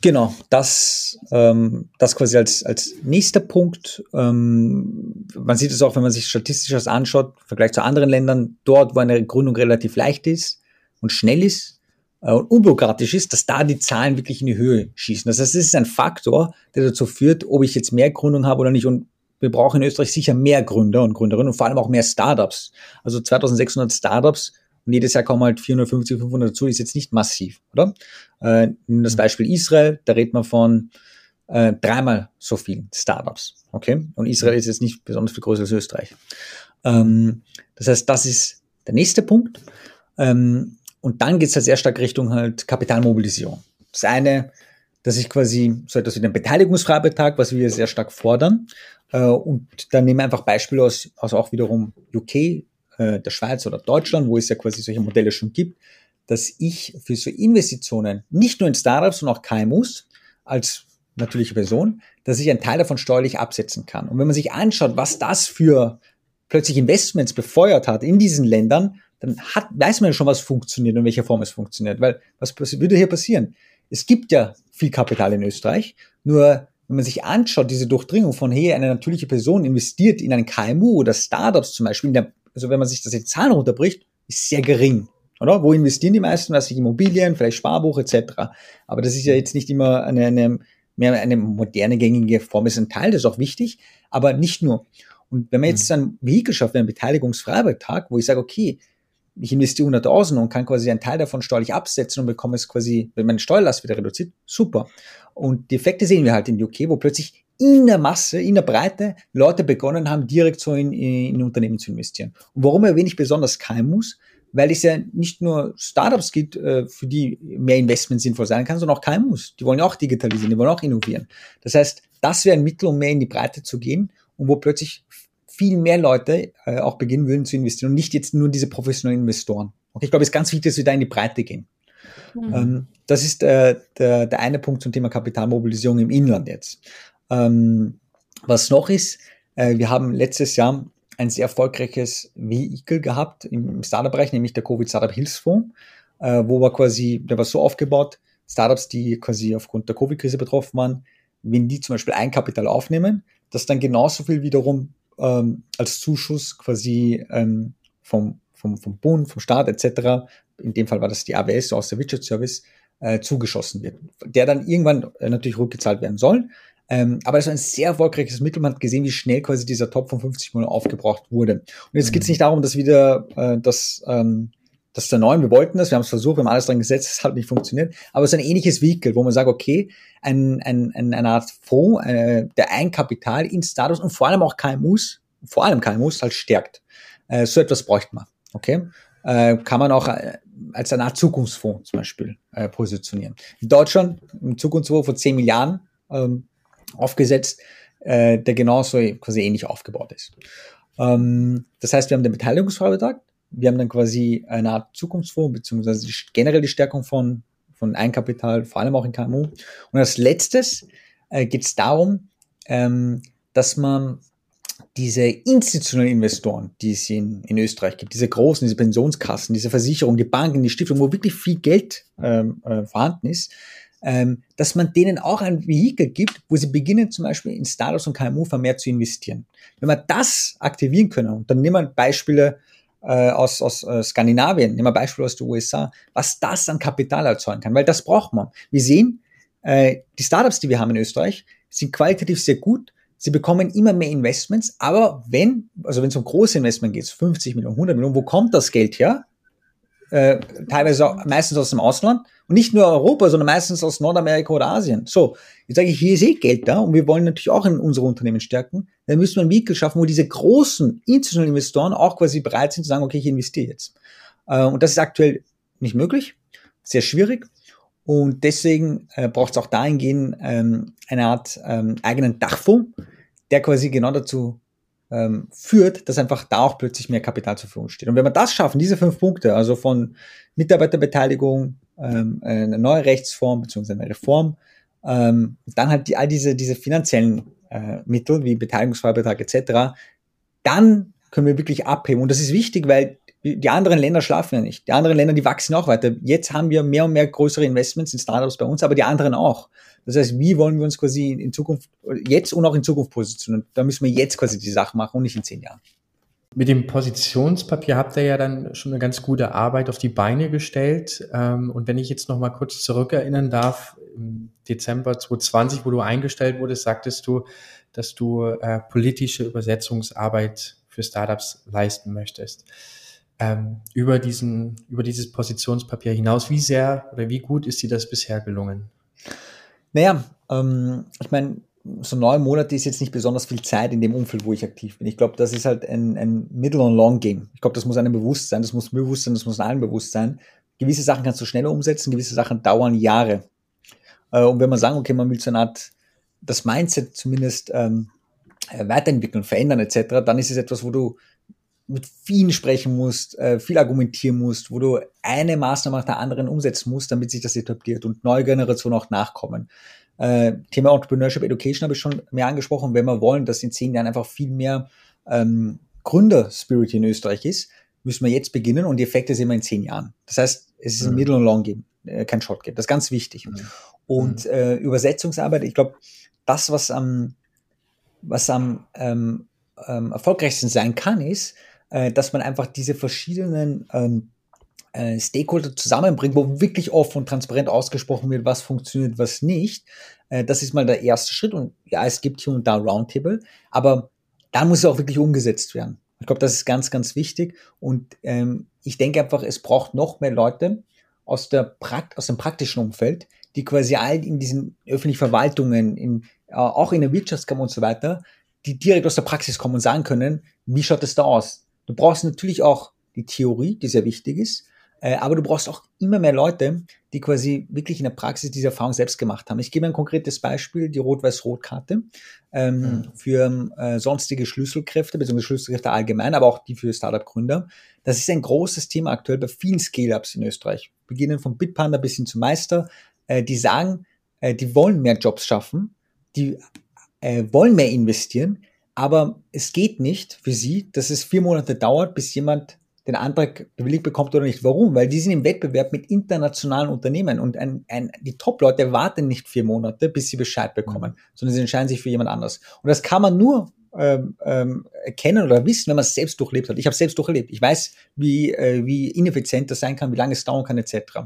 S3: Genau, das, ähm, das quasi als, als nächster Punkt. Ähm, man sieht es auch, wenn man sich statistisch das anschaut, im Vergleich zu anderen Ländern, dort, wo eine Gründung relativ leicht ist und schnell ist äh, und unbürokratisch ist, dass da die Zahlen wirklich in die Höhe schießen. Das heißt, es ist ein Faktor, der dazu führt, ob ich jetzt mehr Gründung habe oder nicht. Und wir brauchen in Österreich sicher mehr Gründer und Gründerinnen und vor allem auch mehr Startups. Also 2600 Startups und jedes Jahr kommen halt 450, 500 dazu, ist jetzt nicht massiv, oder? Äh, das mhm. Beispiel Israel, da redet man von äh, dreimal so vielen Startups, okay? Und Israel ist jetzt nicht besonders viel größer als Österreich. Ähm, das heißt, das ist der nächste Punkt. Ähm, und dann geht es halt sehr stark Richtung halt Kapitalmobilisierung. Das eine, dass ich quasi so etwas wie den Beteiligungsfreibetrag, was wir sehr stark fordern, äh, und dann nehmen wir einfach Beispiele aus, aus auch wiederum UK, äh, der Schweiz oder Deutschland, wo es ja quasi solche Modelle schon gibt, dass ich für so Investitionen, nicht nur in Startups, sondern auch KMUs, als natürliche Person, dass ich einen Teil davon steuerlich absetzen kann. Und wenn man sich anschaut, was das für plötzlich Investments befeuert hat in diesen Ländern, dann hat, weiß man ja schon, was funktioniert und in welcher Form es funktioniert. Weil was würde hier passieren? Es gibt ja viel Kapital in Österreich, nur wenn man sich anschaut, diese Durchdringung von, hey, eine natürliche Person investiert in ein KMU oder Startups zum Beispiel, der, also wenn man sich das in Zahlen runterbricht, ist sehr gering. Oder? Wo investieren die meisten? Was ich Immobilien, vielleicht Sparbuch etc. Aber das ist ja jetzt nicht immer eine, eine mehr eine moderne, gängige Form ist ein Teil, das ist auch wichtig, aber nicht nur. Und wenn man jetzt mhm. ein Vehikel schafft, einen Beteiligungsfreibetrag, wo ich sage, okay, ich investiere 100.000 und kann quasi einen Teil davon steuerlich absetzen und bekomme es quasi, wenn meine Steuerlast wieder reduziert, super. Und die Effekte sehen wir halt in UK, wo plötzlich in der Masse, in der Breite Leute begonnen haben, direkt so in, in Unternehmen zu investieren. Und warum erwähne ich besonders KMUs? Weil es ja nicht nur Startups gibt, äh, für die mehr Investment sinnvoll sein kann, sondern auch KMUs. Die wollen ja auch digitalisieren, die wollen auch innovieren. Das heißt, das wäre ein Mittel, um mehr in die Breite zu gehen und wo plötzlich viel mehr Leute äh, auch beginnen würden zu investieren und nicht jetzt nur diese professionellen Investoren. Okay, ich glaube, es ist ganz wichtig, dass wir da in die Breite gehen. Mhm. Ähm, das ist äh, der, der eine Punkt zum Thema Kapitalmobilisierung im Inland jetzt. Ähm, was noch ist, äh, wir haben letztes Jahr ein sehr erfolgreiches Vehikel gehabt im Startup-Bereich, nämlich der Covid Startup Hilfsfonds, äh, wo wir quasi, der war so aufgebaut, Startups, die quasi aufgrund der Covid-Krise betroffen waren, wenn die zum Beispiel Eigenkapital aufnehmen, dass dann genauso viel wiederum ähm, als Zuschuss quasi ähm, vom, vom, vom Bund, vom Staat etc., in dem Fall war das die AWS, aus der Wirtschaftsservice, äh, zugeschossen wird, der dann irgendwann äh, natürlich rückgezahlt werden soll. Ähm, aber es war ein sehr erfolgreiches Mittel. Man hat gesehen, wie schnell quasi dieser Top von 50 Millionen aufgebraucht wurde. Und jetzt mhm. geht es nicht darum, dass wieder äh, das ähm, das ist der neuen, wir wollten das, wir haben es versucht, wir haben alles dran gesetzt, es hat nicht funktioniert. Aber es ist ein ähnliches Vehikel, wo man sagt, okay, ein, ein, ein, eine Art Fonds, äh, der Einkapital in Startups und vor allem auch KMUs, vor allem KMUs halt stärkt. Äh, so etwas bräuchte man. Okay? Äh, kann man auch äh, als eine Art Zukunftsfonds zum Beispiel äh, positionieren. In Deutschland ein Zukunftsfonds von 10 Milliarden ähm, aufgesetzt, äh, der genauso quasi ähnlich aufgebaut ist. Ähm, das heißt, wir haben den Beteiligungsfreibetrag, wir haben dann quasi eine Art Zukunftsfonds, beziehungsweise die, generell die Stärkung von, von Einkapital, vor allem auch in KMU. Und als letztes äh, geht es darum, ähm, dass man diese institutionellen Investoren, die es in, in Österreich gibt, diese großen, diese Pensionskassen, diese Versicherungen, die Banken, die Stiftungen, wo wirklich viel Geld ähm, äh, vorhanden ist, ähm, dass man denen auch ein Vehikel gibt, wo sie beginnen zum Beispiel in Startups und KMU vermehrt zu investieren. Wenn wir das aktivieren können, und dann nehmen wir Beispiele äh, aus, aus äh, Skandinavien, nehmen wir Beispiel aus den USA, was das an Kapital erzeugen kann, weil das braucht man. Wir sehen, äh, die Startups, die wir haben in Österreich, sind qualitativ sehr gut, sie bekommen immer mehr Investments, aber wenn, also wenn es um große Investment geht, 50 Millionen, 100 Millionen, wo kommt das Geld her? Äh, teilweise auch, meistens aus dem Ausland und nicht nur Europa, sondern meistens aus Nordamerika oder Asien. So, jetzt sage ich, hier ist eh Geld da und wir wollen natürlich auch in unsere Unternehmen stärken. Dann müssen wir ein Vehikel schaffen, wo diese großen institutionellen Investoren auch quasi bereit sind zu sagen, okay, ich investiere jetzt. Äh, und das ist aktuell nicht möglich, sehr schwierig. Und deswegen äh, braucht es auch dahingehend ähm, eine Art ähm, eigenen Dachfonds, der quasi genau dazu ähm, führt, dass einfach da auch plötzlich mehr Kapital zur Verfügung steht. Und wenn wir das schaffen, diese fünf Punkte, also von Mitarbeiterbeteiligung, ähm, eine neue Rechtsform beziehungsweise eine Reform, ähm, dann halt die, all diese, diese finanziellen äh, Mittel wie Beteiligungsfreibetrag etc., dann können wir wirklich abheben. Und das ist wichtig, weil die anderen Länder schlafen ja nicht. Die anderen Länder, die wachsen auch weiter. Jetzt haben wir mehr und mehr größere Investments in Startups bei uns, aber die anderen auch. Das heißt, wie wollen wir uns quasi in Zukunft, jetzt und auch in Zukunft positionieren? Da müssen wir jetzt quasi die Sache machen und nicht in zehn Jahren.
S2: Mit dem Positionspapier habt ihr ja dann schon eine ganz gute Arbeit auf die Beine gestellt. Ähm, und wenn ich jetzt noch mal kurz zurückerinnern darf, im Dezember 2020, wo du eingestellt wurdest, sagtest du, dass du äh, politische Übersetzungsarbeit für Startups leisten möchtest. Ähm, über diesen, über dieses Positionspapier hinaus, wie sehr oder wie gut ist dir das bisher gelungen?
S3: Naja, ähm, ich meine, so neun Monate ist jetzt nicht besonders viel Zeit in dem Umfeld, wo ich aktiv bin. Ich glaube, das ist halt ein, ein Middle- und Long-Game. Ich glaube, das muss einem bewusst sein, das muss bewusst sein, das muss allen bewusst sein. Gewisse Sachen kannst du schneller umsetzen, gewisse Sachen dauern Jahre. Äh, und wenn man sagen, okay, man will so eine Art, das Mindset zumindest ähm, äh, weiterentwickeln, verändern etc., dann ist es etwas, wo du mit vielen sprechen musst, äh, viel argumentieren musst, wo du eine Maßnahme nach der anderen umsetzen musst, damit sich das etabliert und neue Generationen auch nachkommen. Äh, Thema Entrepreneurship Education habe ich schon mehr angesprochen. Wenn wir wollen, dass in zehn Jahren einfach viel mehr ähm, Gründer-Spirit in Österreich ist, müssen wir jetzt beginnen und die Effekte sehen wir in zehn Jahren. Das heißt, es ist ein mhm. Middle- und Long-Game, äh, kein Short-Game. Das ist ganz wichtig. Mhm. Und mhm. äh, Übersetzungsarbeit, ich glaube, das, was am, was am ähm, ähm, erfolgreichsten sein kann, ist, äh, dass man einfach diese verschiedenen ähm, äh, Stakeholder zusammenbringt, wo wirklich offen und transparent ausgesprochen wird, was funktioniert, was nicht. Äh, das ist mal der erste Schritt. Und ja, es gibt hier und da Roundtable, aber da muss es auch wirklich umgesetzt werden. Ich glaube, das ist ganz, ganz wichtig. Und ähm, ich denke einfach, es braucht noch mehr Leute aus, der Prakt aus dem praktischen Umfeld, die quasi all in diesen öffentlichen Verwaltungen, in, äh, auch in der Wirtschaftskammer und so weiter, die direkt aus der Praxis kommen und sagen können, wie schaut es da aus? Du brauchst natürlich auch die Theorie, die sehr wichtig ist, äh, aber du brauchst auch immer mehr Leute, die quasi wirklich in der Praxis diese Erfahrung selbst gemacht haben. Ich gebe ein konkretes Beispiel, die Rot-Weiß-Rot-Karte ähm, mhm. für äh, sonstige Schlüsselkräfte, beziehungsweise Schlüsselkräfte allgemein, aber auch die für Startup-Gründer. Das ist ein großes Thema aktuell bei vielen Scale-Ups in Österreich. Beginnen von Bitpanda bis hin zu Meister. Äh, die sagen, äh, die wollen mehr Jobs schaffen, die äh, wollen mehr investieren, aber es geht nicht für sie, dass es vier Monate dauert, bis jemand den Antrag bewilligt bekommt oder nicht. Warum? Weil die sind im Wettbewerb mit internationalen Unternehmen und ein, ein, die Top-Leute warten nicht vier Monate, bis sie Bescheid bekommen, mhm. sondern sie entscheiden sich für jemand anders. Und das kann man nur ähm, ähm, erkennen oder wissen, wenn man es selbst durchlebt hat. Ich habe es selbst durchlebt. Ich weiß, wie, äh, wie ineffizient das sein kann, wie lange es dauern kann, etc.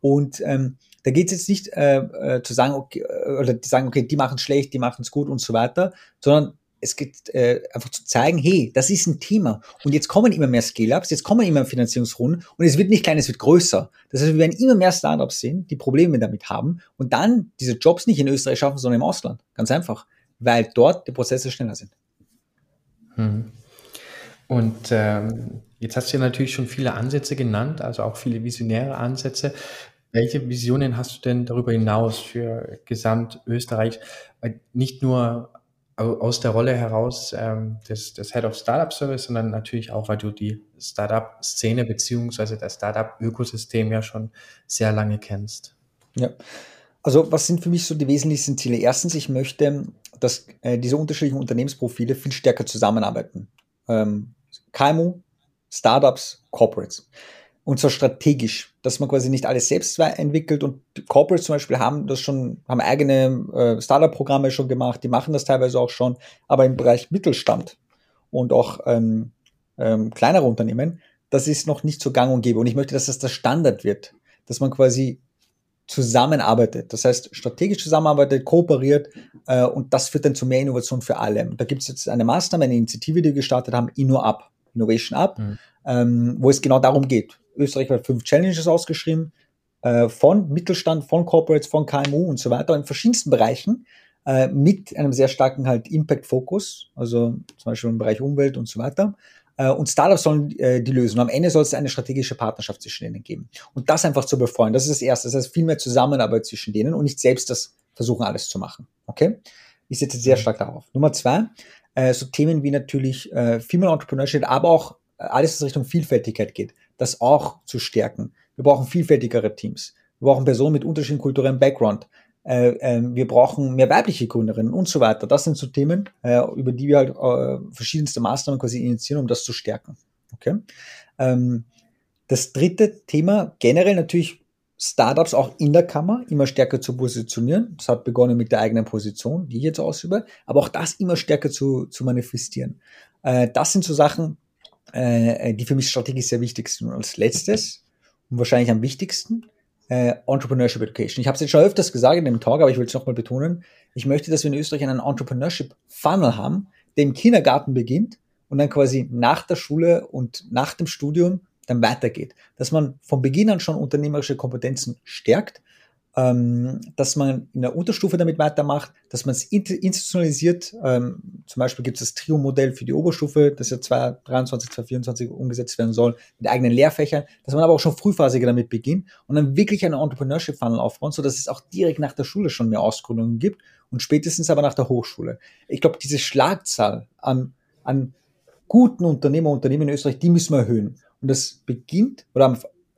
S3: Und ähm, da geht es jetzt nicht äh, äh, zu sagen, okay, äh, oder die sagen, okay, die machen es schlecht, die machen es gut und so weiter, sondern es geht äh, einfach zu zeigen, hey, das ist ein Thema. Und jetzt kommen immer mehr Scale-Ups, jetzt kommen immer mehr Finanzierungsrunden und es wird nicht klein, es wird größer. Das heißt, wir werden immer mehr Startups sehen, die Probleme damit haben und dann diese Jobs nicht in Österreich schaffen, sondern im Ausland. Ganz einfach. Weil dort die Prozesse schneller sind.
S2: Hm. Und ähm, jetzt hast du ja natürlich schon viele Ansätze genannt, also auch viele visionäre Ansätze. Welche Visionen hast du denn darüber hinaus für Gesamtösterreich? Nicht nur aus der Rolle heraus ähm, des, des Head of Startup Service, sondern natürlich auch, weil du die Startup-Szene beziehungsweise das Startup-Ökosystem ja schon sehr lange kennst.
S3: Ja, also was sind für mich so die wesentlichsten Ziele? Erstens, ich möchte, dass äh, diese unterschiedlichen Unternehmensprofile viel stärker zusammenarbeiten. Ähm, KMU, Startups, Corporates und zwar strategisch, dass man quasi nicht alles selbst entwickelt und Corporates zum Beispiel haben das schon, haben eigene äh, Startup-Programme schon gemacht, die machen das teilweise auch schon, aber im Bereich Mittelstand und auch ähm, ähm, kleinere Unternehmen, das ist noch nicht so gang und gäbe und ich möchte, dass das der Standard wird, dass man quasi zusammenarbeitet, das heißt strategisch zusammenarbeitet, kooperiert äh, und das führt dann zu mehr Innovation für alle. Da gibt es jetzt eine Maßnahme, eine Initiative, die wir gestartet haben, InnoUp, Innovation Up, mhm. Ähm, wo es genau darum geht, Österreich hat fünf Challenges ausgeschrieben, äh, von Mittelstand, von Corporates, von KMU und so weiter, in verschiedensten Bereichen, äh, mit einem sehr starken halt Impact-Fokus, also zum Beispiel im Bereich Umwelt und so weiter. Äh, und Startups sollen äh, die lösen. Und am Ende soll es eine strategische Partnerschaft zwischen denen geben. Und das einfach zu befreuen, das ist das Erste. Das heißt, viel mehr Zusammenarbeit zwischen denen und nicht selbst das versuchen, alles zu machen. Okay? Ich setze sehr stark darauf. Nummer zwei, äh, so Themen wie natürlich äh, Female Entrepreneurship, aber auch alles, was Richtung Vielfältigkeit geht das auch zu stärken. Wir brauchen vielfältigere Teams. Wir brauchen Personen mit unterschiedlichen kulturellen Background. Äh, äh, wir brauchen mehr weibliche Gründerinnen und so weiter. Das sind so Themen, äh, über die wir halt äh, verschiedenste Maßnahmen quasi initiieren, um das zu stärken. Okay. Ähm, das dritte Thema generell natürlich Startups auch in der Kammer immer stärker zu positionieren. Das hat begonnen mit der eigenen Position, die ich jetzt ausübe, aber auch das immer stärker zu, zu manifestieren. Äh, das sind so Sachen, äh, die für mich strategisch sehr wichtig sind. Und als letztes und wahrscheinlich am wichtigsten, äh, Entrepreneurship Education. Ich habe es jetzt schon öfters gesagt in dem Talk, aber ich will es nochmal betonen. Ich möchte, dass wir in Österreich einen Entrepreneurship Funnel haben, der im Kindergarten beginnt und dann quasi nach der Schule und nach dem Studium dann weitergeht. Dass man von Beginn an schon unternehmerische Kompetenzen stärkt dass man in der Unterstufe damit weitermacht, dass man es institutionalisiert. Ähm, zum Beispiel gibt es das Trio-Modell für die Oberstufe, das ja 2023, 2024 umgesetzt werden soll, mit eigenen Lehrfächern, dass man aber auch schon frühphasiger damit beginnt und dann wirklich einen Entrepreneurship-Funnel aufbaut, so dass es auch direkt nach der Schule schon mehr Ausgründungen gibt und spätestens aber nach der Hochschule. Ich glaube, diese Schlagzahl an, an guten Unternehmer, Unternehmen in Österreich, die müssen wir erhöhen. Und das beginnt, oder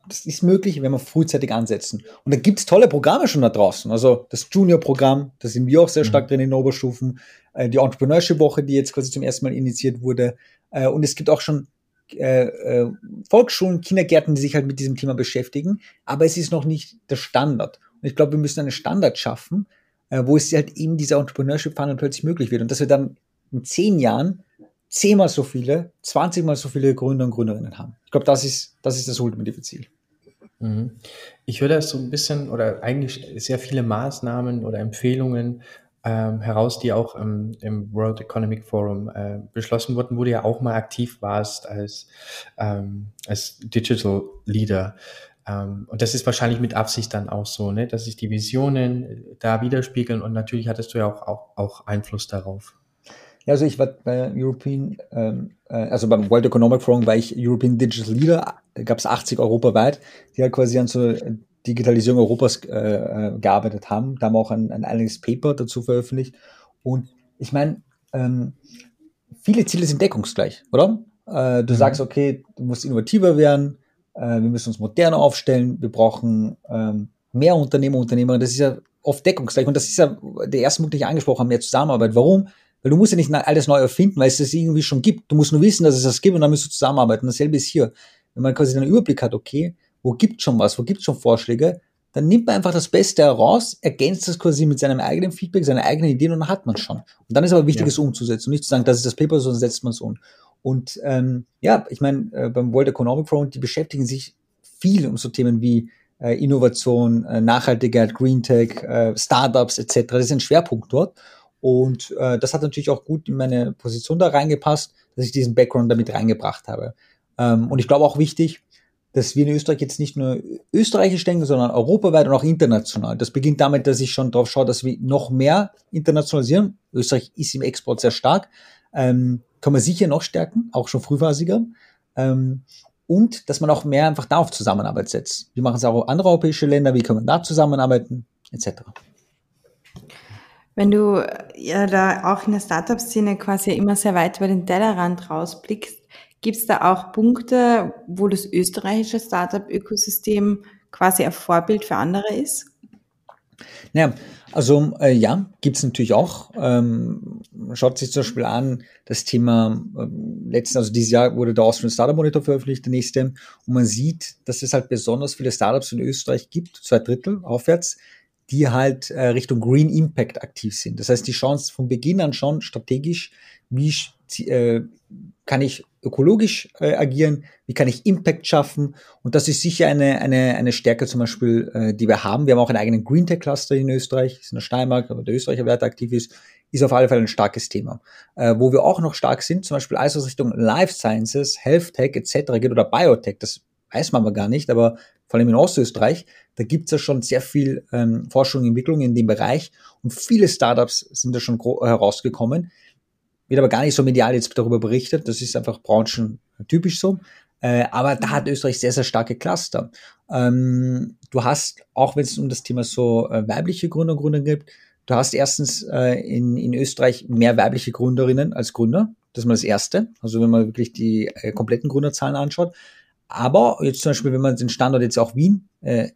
S3: das ist möglich, wenn wir frühzeitig ansetzen. Und da gibt's tolle Programme schon da draußen. Also das Junior-Programm, da sind wir auch sehr stark mhm. drin in den Oberstufen. Äh, die Entrepreneurship-Woche, die jetzt quasi zum ersten Mal initiiert wurde. Äh, und es gibt auch schon äh, Volksschulen, Kindergärten, die sich halt mit diesem Thema beschäftigen. Aber es ist noch nicht der Standard. Und ich glaube, wir müssen einen Standard schaffen, wo es halt eben dieser Entrepreneurship Funnel plötzlich möglich wird und dass wir dann in zehn Jahren zehnmal so viele, zwanzigmal so viele Gründer und Gründerinnen haben. Ich glaube, das ist, das ist das ultimative Ziel.
S2: Mhm. Ich würde das so ein bisschen oder eigentlich sehr viele Maßnahmen oder Empfehlungen ähm, heraus, die auch im, im World Economic Forum äh, beschlossen wurden, wo du ja auch mal aktiv warst als, ähm, als Digital Leader. Ähm, und das ist wahrscheinlich mit Absicht dann auch so, ne, dass sich die Visionen äh, da widerspiegeln und natürlich hattest du ja auch, auch, auch Einfluss darauf.
S3: Ja, also ich war bei European, ähm, äh, also beim World Economic Forum war ich European Digital Leader, gab es 80 europaweit, die halt quasi an so Digitalisierung Europas äh, äh, gearbeitet haben. Da haben auch ein, ein einiges Paper dazu veröffentlicht. Und ich meine, ähm, viele Ziele sind deckungsgleich, oder? Äh, du mhm. sagst, okay, du musst innovativer werden, äh, wir müssen uns moderner aufstellen, wir brauchen ähm, mehr Unternehmer, Unternehmerinnen. Das ist ja oft deckungsgleich. Und das ist ja der erste Punkt, den ich angesprochen habe, mehr Zusammenarbeit. Warum? Weil du musst ja nicht alles neu erfinden, weil es das irgendwie schon gibt. Du musst nur wissen, dass es das gibt und dann musst du zusammenarbeiten. Dasselbe ist hier. Wenn man quasi einen Überblick hat, okay, wo gibt schon was, wo gibt schon Vorschläge, dann nimmt man einfach das Beste heraus, ergänzt das quasi mit seinem eigenen Feedback, seiner eigenen Ideen und dann hat man schon. Und dann ist aber wichtig, es umzusetzen und nicht zu sagen, das ist das Paper, sondern setzt man es um. Und ähm, ja, ich meine, äh, beim World Economic Forum, die beschäftigen sich viel um so Themen wie äh, Innovation, äh, Nachhaltigkeit, Green Tech, äh, Startups etc. Das ist ein Schwerpunkt dort. Und äh, das hat natürlich auch gut in meine Position da reingepasst, dass ich diesen Background damit reingebracht habe. Ähm, und ich glaube auch wichtig, dass wir in Österreich jetzt nicht nur österreichisch denken, sondern europaweit und auch international. Das beginnt damit, dass ich schon darauf schaue, dass wir noch mehr internationalisieren. Österreich ist im Export sehr stark. Ähm, kann man sicher noch stärken, auch schon frühphasiger. Ähm, und dass man auch mehr einfach da auf Zusammenarbeit setzt. Wie machen es auch andere europäische Länder? Wie kann man da zusammenarbeiten? Etc.
S1: Wenn du ja da auch in der Startup-Szene quasi immer sehr weit über den Tellerrand rausblickst, Gibt es da auch Punkte, wo das österreichische Startup-Ökosystem quasi ein Vorbild für andere ist?
S3: Naja, also äh, ja, gibt es natürlich auch. Ähm, schaut sich zum Beispiel an, das Thema, äh, letzten, also dieses Jahr wurde der Austrian Startup Monitor veröffentlicht, der nächste, und man sieht, dass es halt besonders viele Startups in Österreich gibt, zwei Drittel aufwärts, die halt äh, Richtung Green Impact aktiv sind. Das heißt, die schauen von Beginn an schon strategisch, wie äh, kann ich ökologisch äh, agieren, wie kann ich Impact schaffen und das ist sicher eine, eine, eine Stärke zum Beispiel, äh, die wir haben. Wir haben auch einen eigenen Green Tech Cluster in Österreich, ist in der Steiermark, aber der Österreicher Wert aktiv ist, ist auf alle Fälle ein starkes Thema. Äh, wo wir auch noch stark sind, zum Beispiel alles was Richtung Life Sciences, Health Tech etc. geht oder Biotech, das weiß man aber gar nicht, aber vor allem in Ostösterreich, da gibt's ja schon sehr viel ähm, Forschung und Entwicklung in dem Bereich und viele Startups sind da schon herausgekommen, wird aber gar nicht so medial jetzt darüber berichtet. Das ist einfach branchentypisch so. Äh, aber da hat Österreich sehr, sehr starke Cluster. Ähm, du hast, auch wenn es um das Thema so äh, weibliche Gründer und Gründer gibt, du hast erstens äh, in, in Österreich mehr weibliche Gründerinnen als Gründer. Das ist mal das Erste. Also wenn man wirklich die äh, kompletten Gründerzahlen anschaut. Aber jetzt zum Beispiel, wenn man den Standort jetzt auch Wien äh,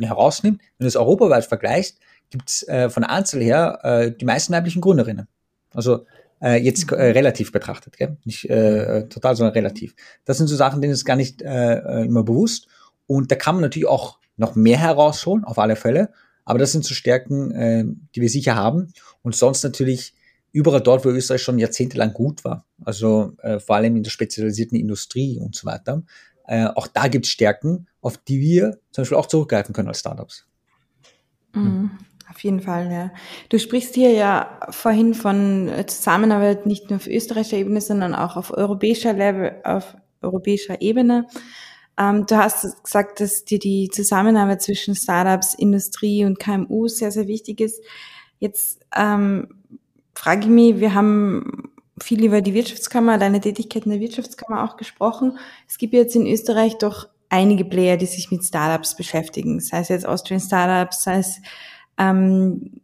S3: herausnimmt, wenn du es europaweit vergleichst, gibt es äh, von der Anzahl her äh, die meisten weiblichen Gründerinnen. Also äh, jetzt äh, relativ betrachtet, gell? nicht äh, total, sondern relativ. Das sind so Sachen, denen ist gar nicht äh, äh, immer bewusst. Und da kann man natürlich auch noch mehr herausholen, auf alle Fälle. Aber das sind so Stärken, äh, die wir sicher haben. Und sonst natürlich überall dort, wo Österreich schon jahrzehntelang gut war. Also äh, vor allem in der spezialisierten Industrie und so weiter. Äh, auch da gibt es Stärken, auf die wir zum Beispiel auch zurückgreifen können als Startups.
S1: Mhm. Auf jeden Fall, ja. Du sprichst hier ja vorhin von Zusammenarbeit nicht nur auf österreichischer Ebene, sondern auch auf europäischer Level, auf europäischer Ebene. Ähm, du hast gesagt, dass dir die Zusammenarbeit zwischen Startups, Industrie und KMU sehr, sehr wichtig ist. Jetzt ähm, frage ich mich, wir haben viel über die Wirtschaftskammer, deine Tätigkeit in der Wirtschaftskammer auch gesprochen. Es gibt jetzt in Österreich doch einige Player, die sich mit Startups beschäftigen, sei es jetzt Austrian Startups, sei es ähm,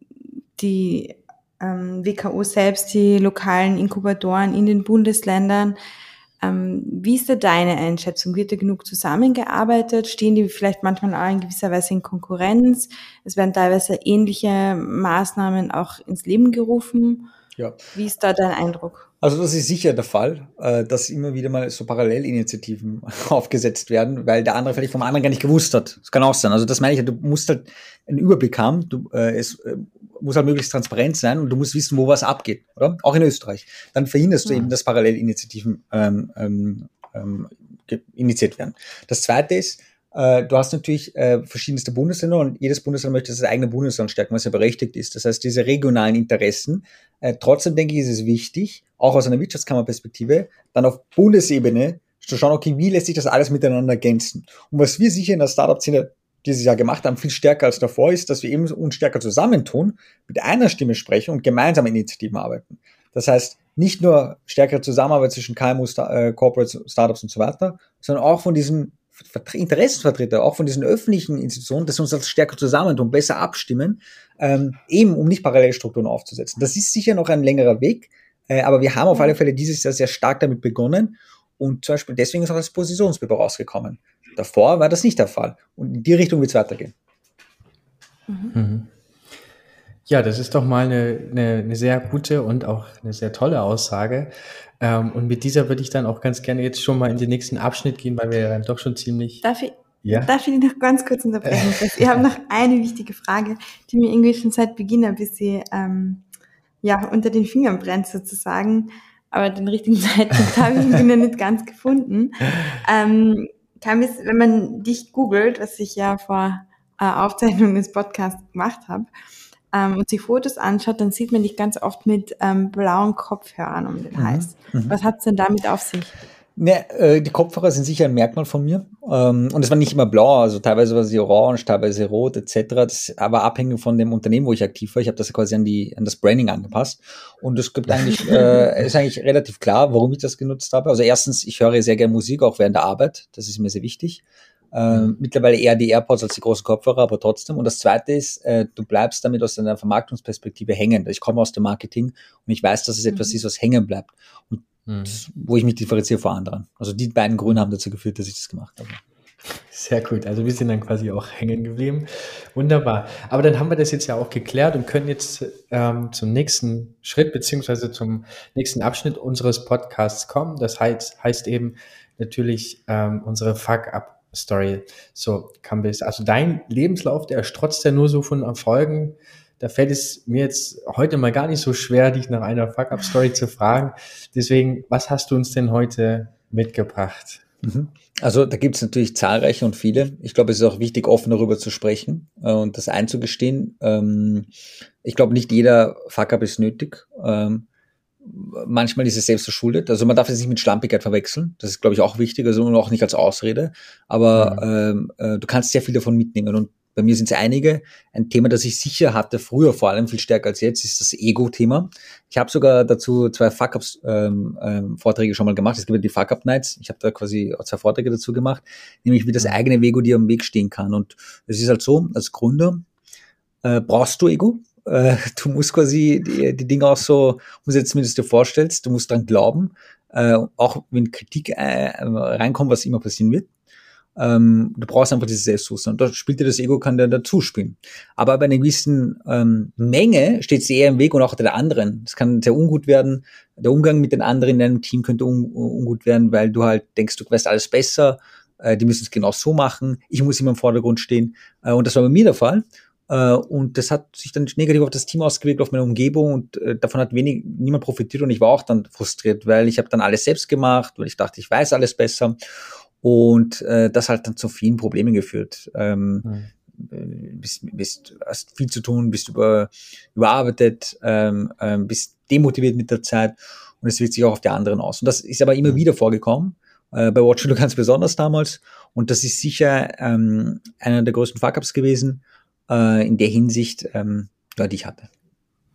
S1: die ähm, WKO selbst, die lokalen Inkubatoren in den Bundesländern. Ähm, wie ist da deine Einschätzung? Wird da genug zusammengearbeitet? Stehen die vielleicht manchmal auch in gewisser Weise in Konkurrenz? Es werden teilweise ähnliche Maßnahmen auch ins Leben gerufen. Ja. Wie ist da dein Eindruck?
S3: Also das ist sicher der Fall, äh, dass immer wieder mal so Parallelinitiativen aufgesetzt werden, weil der andere vielleicht vom anderen gar nicht gewusst hat. Das kann auch sein. Also das meine ich, du musst halt einen Überblick haben. Du, äh, es, äh, muss halt möglichst transparent sein und du musst wissen, wo was abgeht, oder? Auch in Österreich. Dann verhinderst du eben, dass Parallelinitiativen ähm, ähm, ähm, initiiert werden. Das zweite ist, äh, du hast natürlich äh, verschiedenste Bundesländer und jedes Bundesland möchte das eigene Bundesland stärken, was ja berechtigt ist. Das heißt, diese regionalen Interessen, äh, trotzdem denke ich, ist es wichtig, auch aus einer Wirtschaftskammerperspektive, dann auf Bundesebene zu schauen, okay, wie lässt sich das alles miteinander ergänzen? Und was wir sicher in der Startup-Szene dieses Jahr gemacht haben, viel stärker als davor, ist, dass wir eben uns stärker zusammentun, mit einer Stimme sprechen und gemeinsam Initiativen arbeiten. Das heißt, nicht nur stärkere Zusammenarbeit zwischen KMU, äh, Corporate Startups und so weiter, sondern auch von diesen Interessenvertreter, auch von diesen öffentlichen Institutionen, dass wir uns das stärker zusammentun, besser abstimmen, ähm, eben um nicht Parallelstrukturen aufzusetzen. Das ist sicher noch ein längerer Weg, äh, aber wir haben auf alle Fälle dieses Jahr sehr stark damit begonnen und zum Beispiel deswegen ist auch das Positionspaper rausgekommen. Davor war das nicht der Fall. Und in die Richtung wird es weitergehen.
S2: Mhm. Ja, das ist doch mal eine, eine, eine, sehr gute und auch eine sehr tolle Aussage. Ähm, und mit dieser würde ich dann auch ganz gerne jetzt schon mal in den nächsten Abschnitt gehen, weil wir ja dann doch schon ziemlich.
S1: Darf ich, ja? darf ich noch ganz kurz unterbrechen? ich habe noch eine wichtige Frage, die mir irgendwie schon seit Beginn ein bisschen ähm, ja, unter den Fingern brennt sozusagen. Aber den richtigen Zeitpunkt habe ich ihn ja nicht ganz gefunden. Ähm, kam es, wenn man dich googelt, was ich ja vor äh, Aufzeichnung des Podcasts gemacht habe, ähm, und sich Fotos anschaut, dann sieht man dich ganz oft mit ähm, blauen Kopfhörern um den mhm. Hals. Mhm. Was hat's denn damit auf sich?
S3: Ne, äh, die Kopfhörer sind sicher ein Merkmal von mir. Ähm, und es war nicht immer blau, also teilweise war sie orange, teilweise rot etc. Das aber abhängig von dem Unternehmen, wo ich aktiv war. Ich habe das quasi an die an das Branding angepasst. Und es gibt eigentlich äh, ist eigentlich relativ klar, warum ich das genutzt habe. Also erstens, ich höre sehr gerne Musik, auch während der Arbeit. Das ist mir sehr wichtig. Mhm. mittlerweile eher die AirPods als die großen Kopfhörer, aber trotzdem. Und das Zweite ist, äh, du bleibst damit aus deiner Vermarktungsperspektive hängen. Ich komme aus dem Marketing und ich weiß, dass es etwas mhm. ist, was hängen bleibt. Und mhm. wo ich mich differenziere vor anderen. Also die beiden Gründe haben dazu geführt, dass ich das gemacht habe.
S2: Sehr gut. Also wir sind dann quasi auch hängen geblieben. Wunderbar. Aber dann haben wir das jetzt ja auch geklärt und können jetzt ähm, zum nächsten Schritt beziehungsweise zum nächsten Abschnitt unseres Podcasts kommen. Das heißt, heißt eben natürlich ähm, unsere Fuck-Up-Story. So, Kambis. Also dein Lebenslauf, der strotzt ja nur so von Erfolgen da fällt es mir jetzt heute mal gar nicht so schwer, dich nach einer Fuck-Up-Story zu fragen. Deswegen, was hast du uns denn heute mitgebracht?
S3: Mhm. Also da gibt es natürlich zahlreiche und viele. Ich glaube, es ist auch wichtig, offen darüber zu sprechen äh, und das einzugestehen. Ähm, ich glaube, nicht jeder Fuck-Up ist nötig. Ähm, manchmal ist es selbst verschuldet. Also man darf es nicht mit Schlampigkeit verwechseln. Das ist, glaube ich, auch wichtig, also auch nicht als Ausrede. Aber mhm. ähm, äh, du kannst sehr viel davon mitnehmen. Und bei mir sind es einige. Ein Thema, das ich sicher hatte, früher vor allem viel stärker als jetzt, ist das Ego-Thema. Ich habe sogar dazu zwei Fuck-Ups-Vorträge ähm, ähm, schon mal gemacht. Es gibt ja die Fuck-Up-Nights. Ich habe da quasi zwei Vorträge dazu gemacht, nämlich wie das mhm. eigene Ego dir am Weg stehen kann. Und es ist halt so, als Gründer äh, brauchst du Ego. Äh, du musst quasi die, die Dinge auch so, um jetzt zumindest dir vorstellst, du musst dran glauben, äh, auch wenn Kritik äh, reinkommt, was immer passieren wird. Ähm, du brauchst einfach dieses Selbstbewusstsein. Und da spielt dir das Ego, kann dir dazu spielen. Aber bei einer gewissen ähm, Menge steht sie eher im Weg und auch der anderen. Es kann sehr ungut werden. Der Umgang mit den anderen in deinem Team könnte un ungut werden, weil du halt denkst, du weißt alles besser. Äh, die müssen es genau so machen. Ich muss immer im Vordergrund stehen. Äh, und das war bei mir der Fall. Uh, und das hat sich dann negativ auf das Team ausgewirkt, auf meine Umgebung und uh, davon hat wenig, niemand profitiert und ich war auch dann frustriert, weil ich habe dann alles selbst gemacht, weil ich dachte, ich weiß alles besser und äh, das hat dann zu vielen Problemen geführt. Ähm, mhm. bist, bist, hast viel zu tun, bist über, überarbeitet, ähm, ähm, bist demotiviert mit der Zeit und es wirkt sich auch auf die anderen aus. Und das ist aber immer mhm. wieder vorgekommen. Äh, bei Watch ganz besonders damals. Und das ist sicher ähm, einer der größten Fuck-Ups gewesen, äh, in der Hinsicht, ähm, ja, die ich hatte.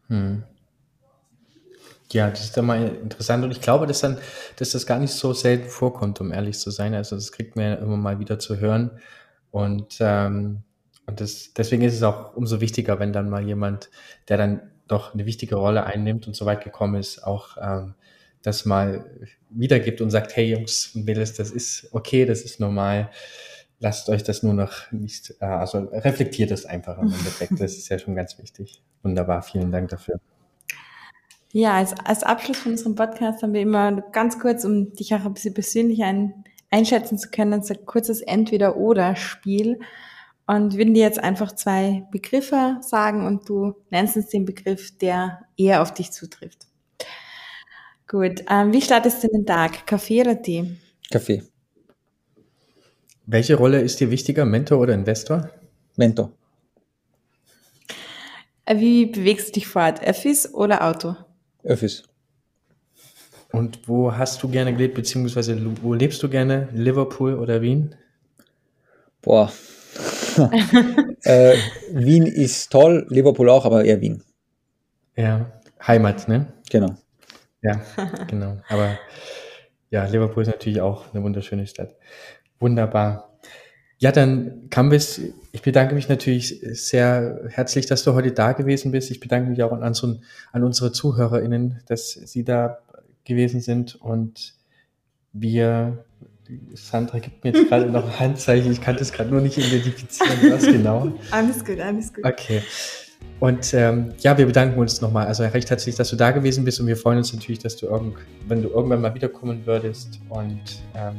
S3: Mhm.
S2: Ja, das ist dann mal interessant und ich glaube, dass dann, dass das gar nicht so selten vorkommt, um ehrlich zu sein. Also das kriegt man ja immer mal wieder zu hören und ähm, und das, deswegen ist es auch umso wichtiger, wenn dann mal jemand, der dann doch eine wichtige Rolle einnimmt und so weit gekommen ist, auch ähm, das mal wiedergibt und sagt, hey Jungs und Mädels, das ist okay, das ist normal. Lasst euch das nur noch nicht, äh, also reflektiert es einfach im Endeffekt. Das ist ja schon ganz wichtig. Wunderbar, vielen Dank dafür.
S1: Ja, als, als Abschluss von unserem Podcast haben wir immer ganz kurz, um dich auch ein bisschen persönlich ein, einschätzen zu können, ein kurzes Entweder-Oder-Spiel. und würden dir jetzt einfach zwei Begriffe sagen und du nennst uns den Begriff, der eher auf dich zutrifft. Gut, ähm, wie startest du den Tag? Kaffee oder Tee?
S3: Kaffee.
S2: Welche Rolle ist dir wichtiger, Mentor oder Investor?
S3: Mentor.
S1: Äh, wie bewegst du dich fort? Öffis oder Auto?
S3: Öffis.
S2: Und wo hast du gerne gelebt, beziehungsweise wo lebst du gerne? Liverpool oder Wien?
S3: Boah. äh, Wien ist toll, Liverpool auch, aber eher Wien.
S2: Ja, Heimat, ne?
S3: Genau.
S2: Ja, genau. Aber ja, Liverpool ist natürlich auch eine wunderschöne Stadt. Wunderbar. Ja, dann Cambis, ich bedanke mich natürlich sehr herzlich, dass du heute da gewesen bist. Ich bedanke mich auch an, unseren, an unsere ZuhörerInnen, dass sie da gewesen sind und wir, Sandra gibt mir jetzt gerade noch ein Handzeichen, ich kann das gerade nur nicht identifizieren, was genau.
S1: Alles gut, alles gut.
S2: Okay. Und ähm, ja, wir bedanken uns nochmal. Also recht herzlich, dass du da gewesen bist und wir freuen uns natürlich, dass du irgend, wenn du irgendwann mal wiederkommen würdest und ähm,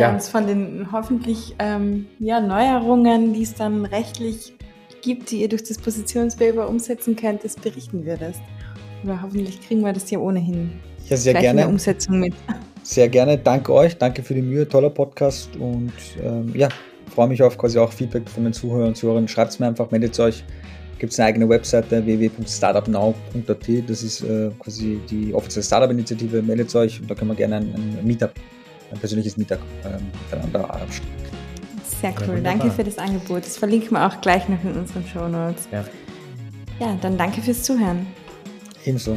S1: ja, uns von den hoffentlich ähm, ja, Neuerungen, die es dann rechtlich gibt, die ihr durch das Positionspaper umsetzen könnt, das berichten würdest. Aber hoffentlich kriegen wir das ja ohnehin
S3: ja, sehr gerne. in
S1: der Umsetzung mit.
S3: Sehr gerne. Danke euch. Danke für die Mühe. Toller Podcast. Und ähm, ja, freue mich auf quasi auch Feedback von den Zuhörern und Zuhörern. Schreibt es mir einfach, meldet euch. Gibt es eine eigene Webseite www.startupnow.at. Das ist äh, quasi die offizielle Startup-Initiative. Meldet euch und da können wir gerne ein, ein Meetup ein persönliches Mittag ähm, miteinander abstimmen.
S1: Sehr cool, ja, danke für das Angebot. Das verlinken wir auch gleich noch in unseren Show Notes. Ja. ja, dann danke fürs Zuhören.
S3: Ebenso.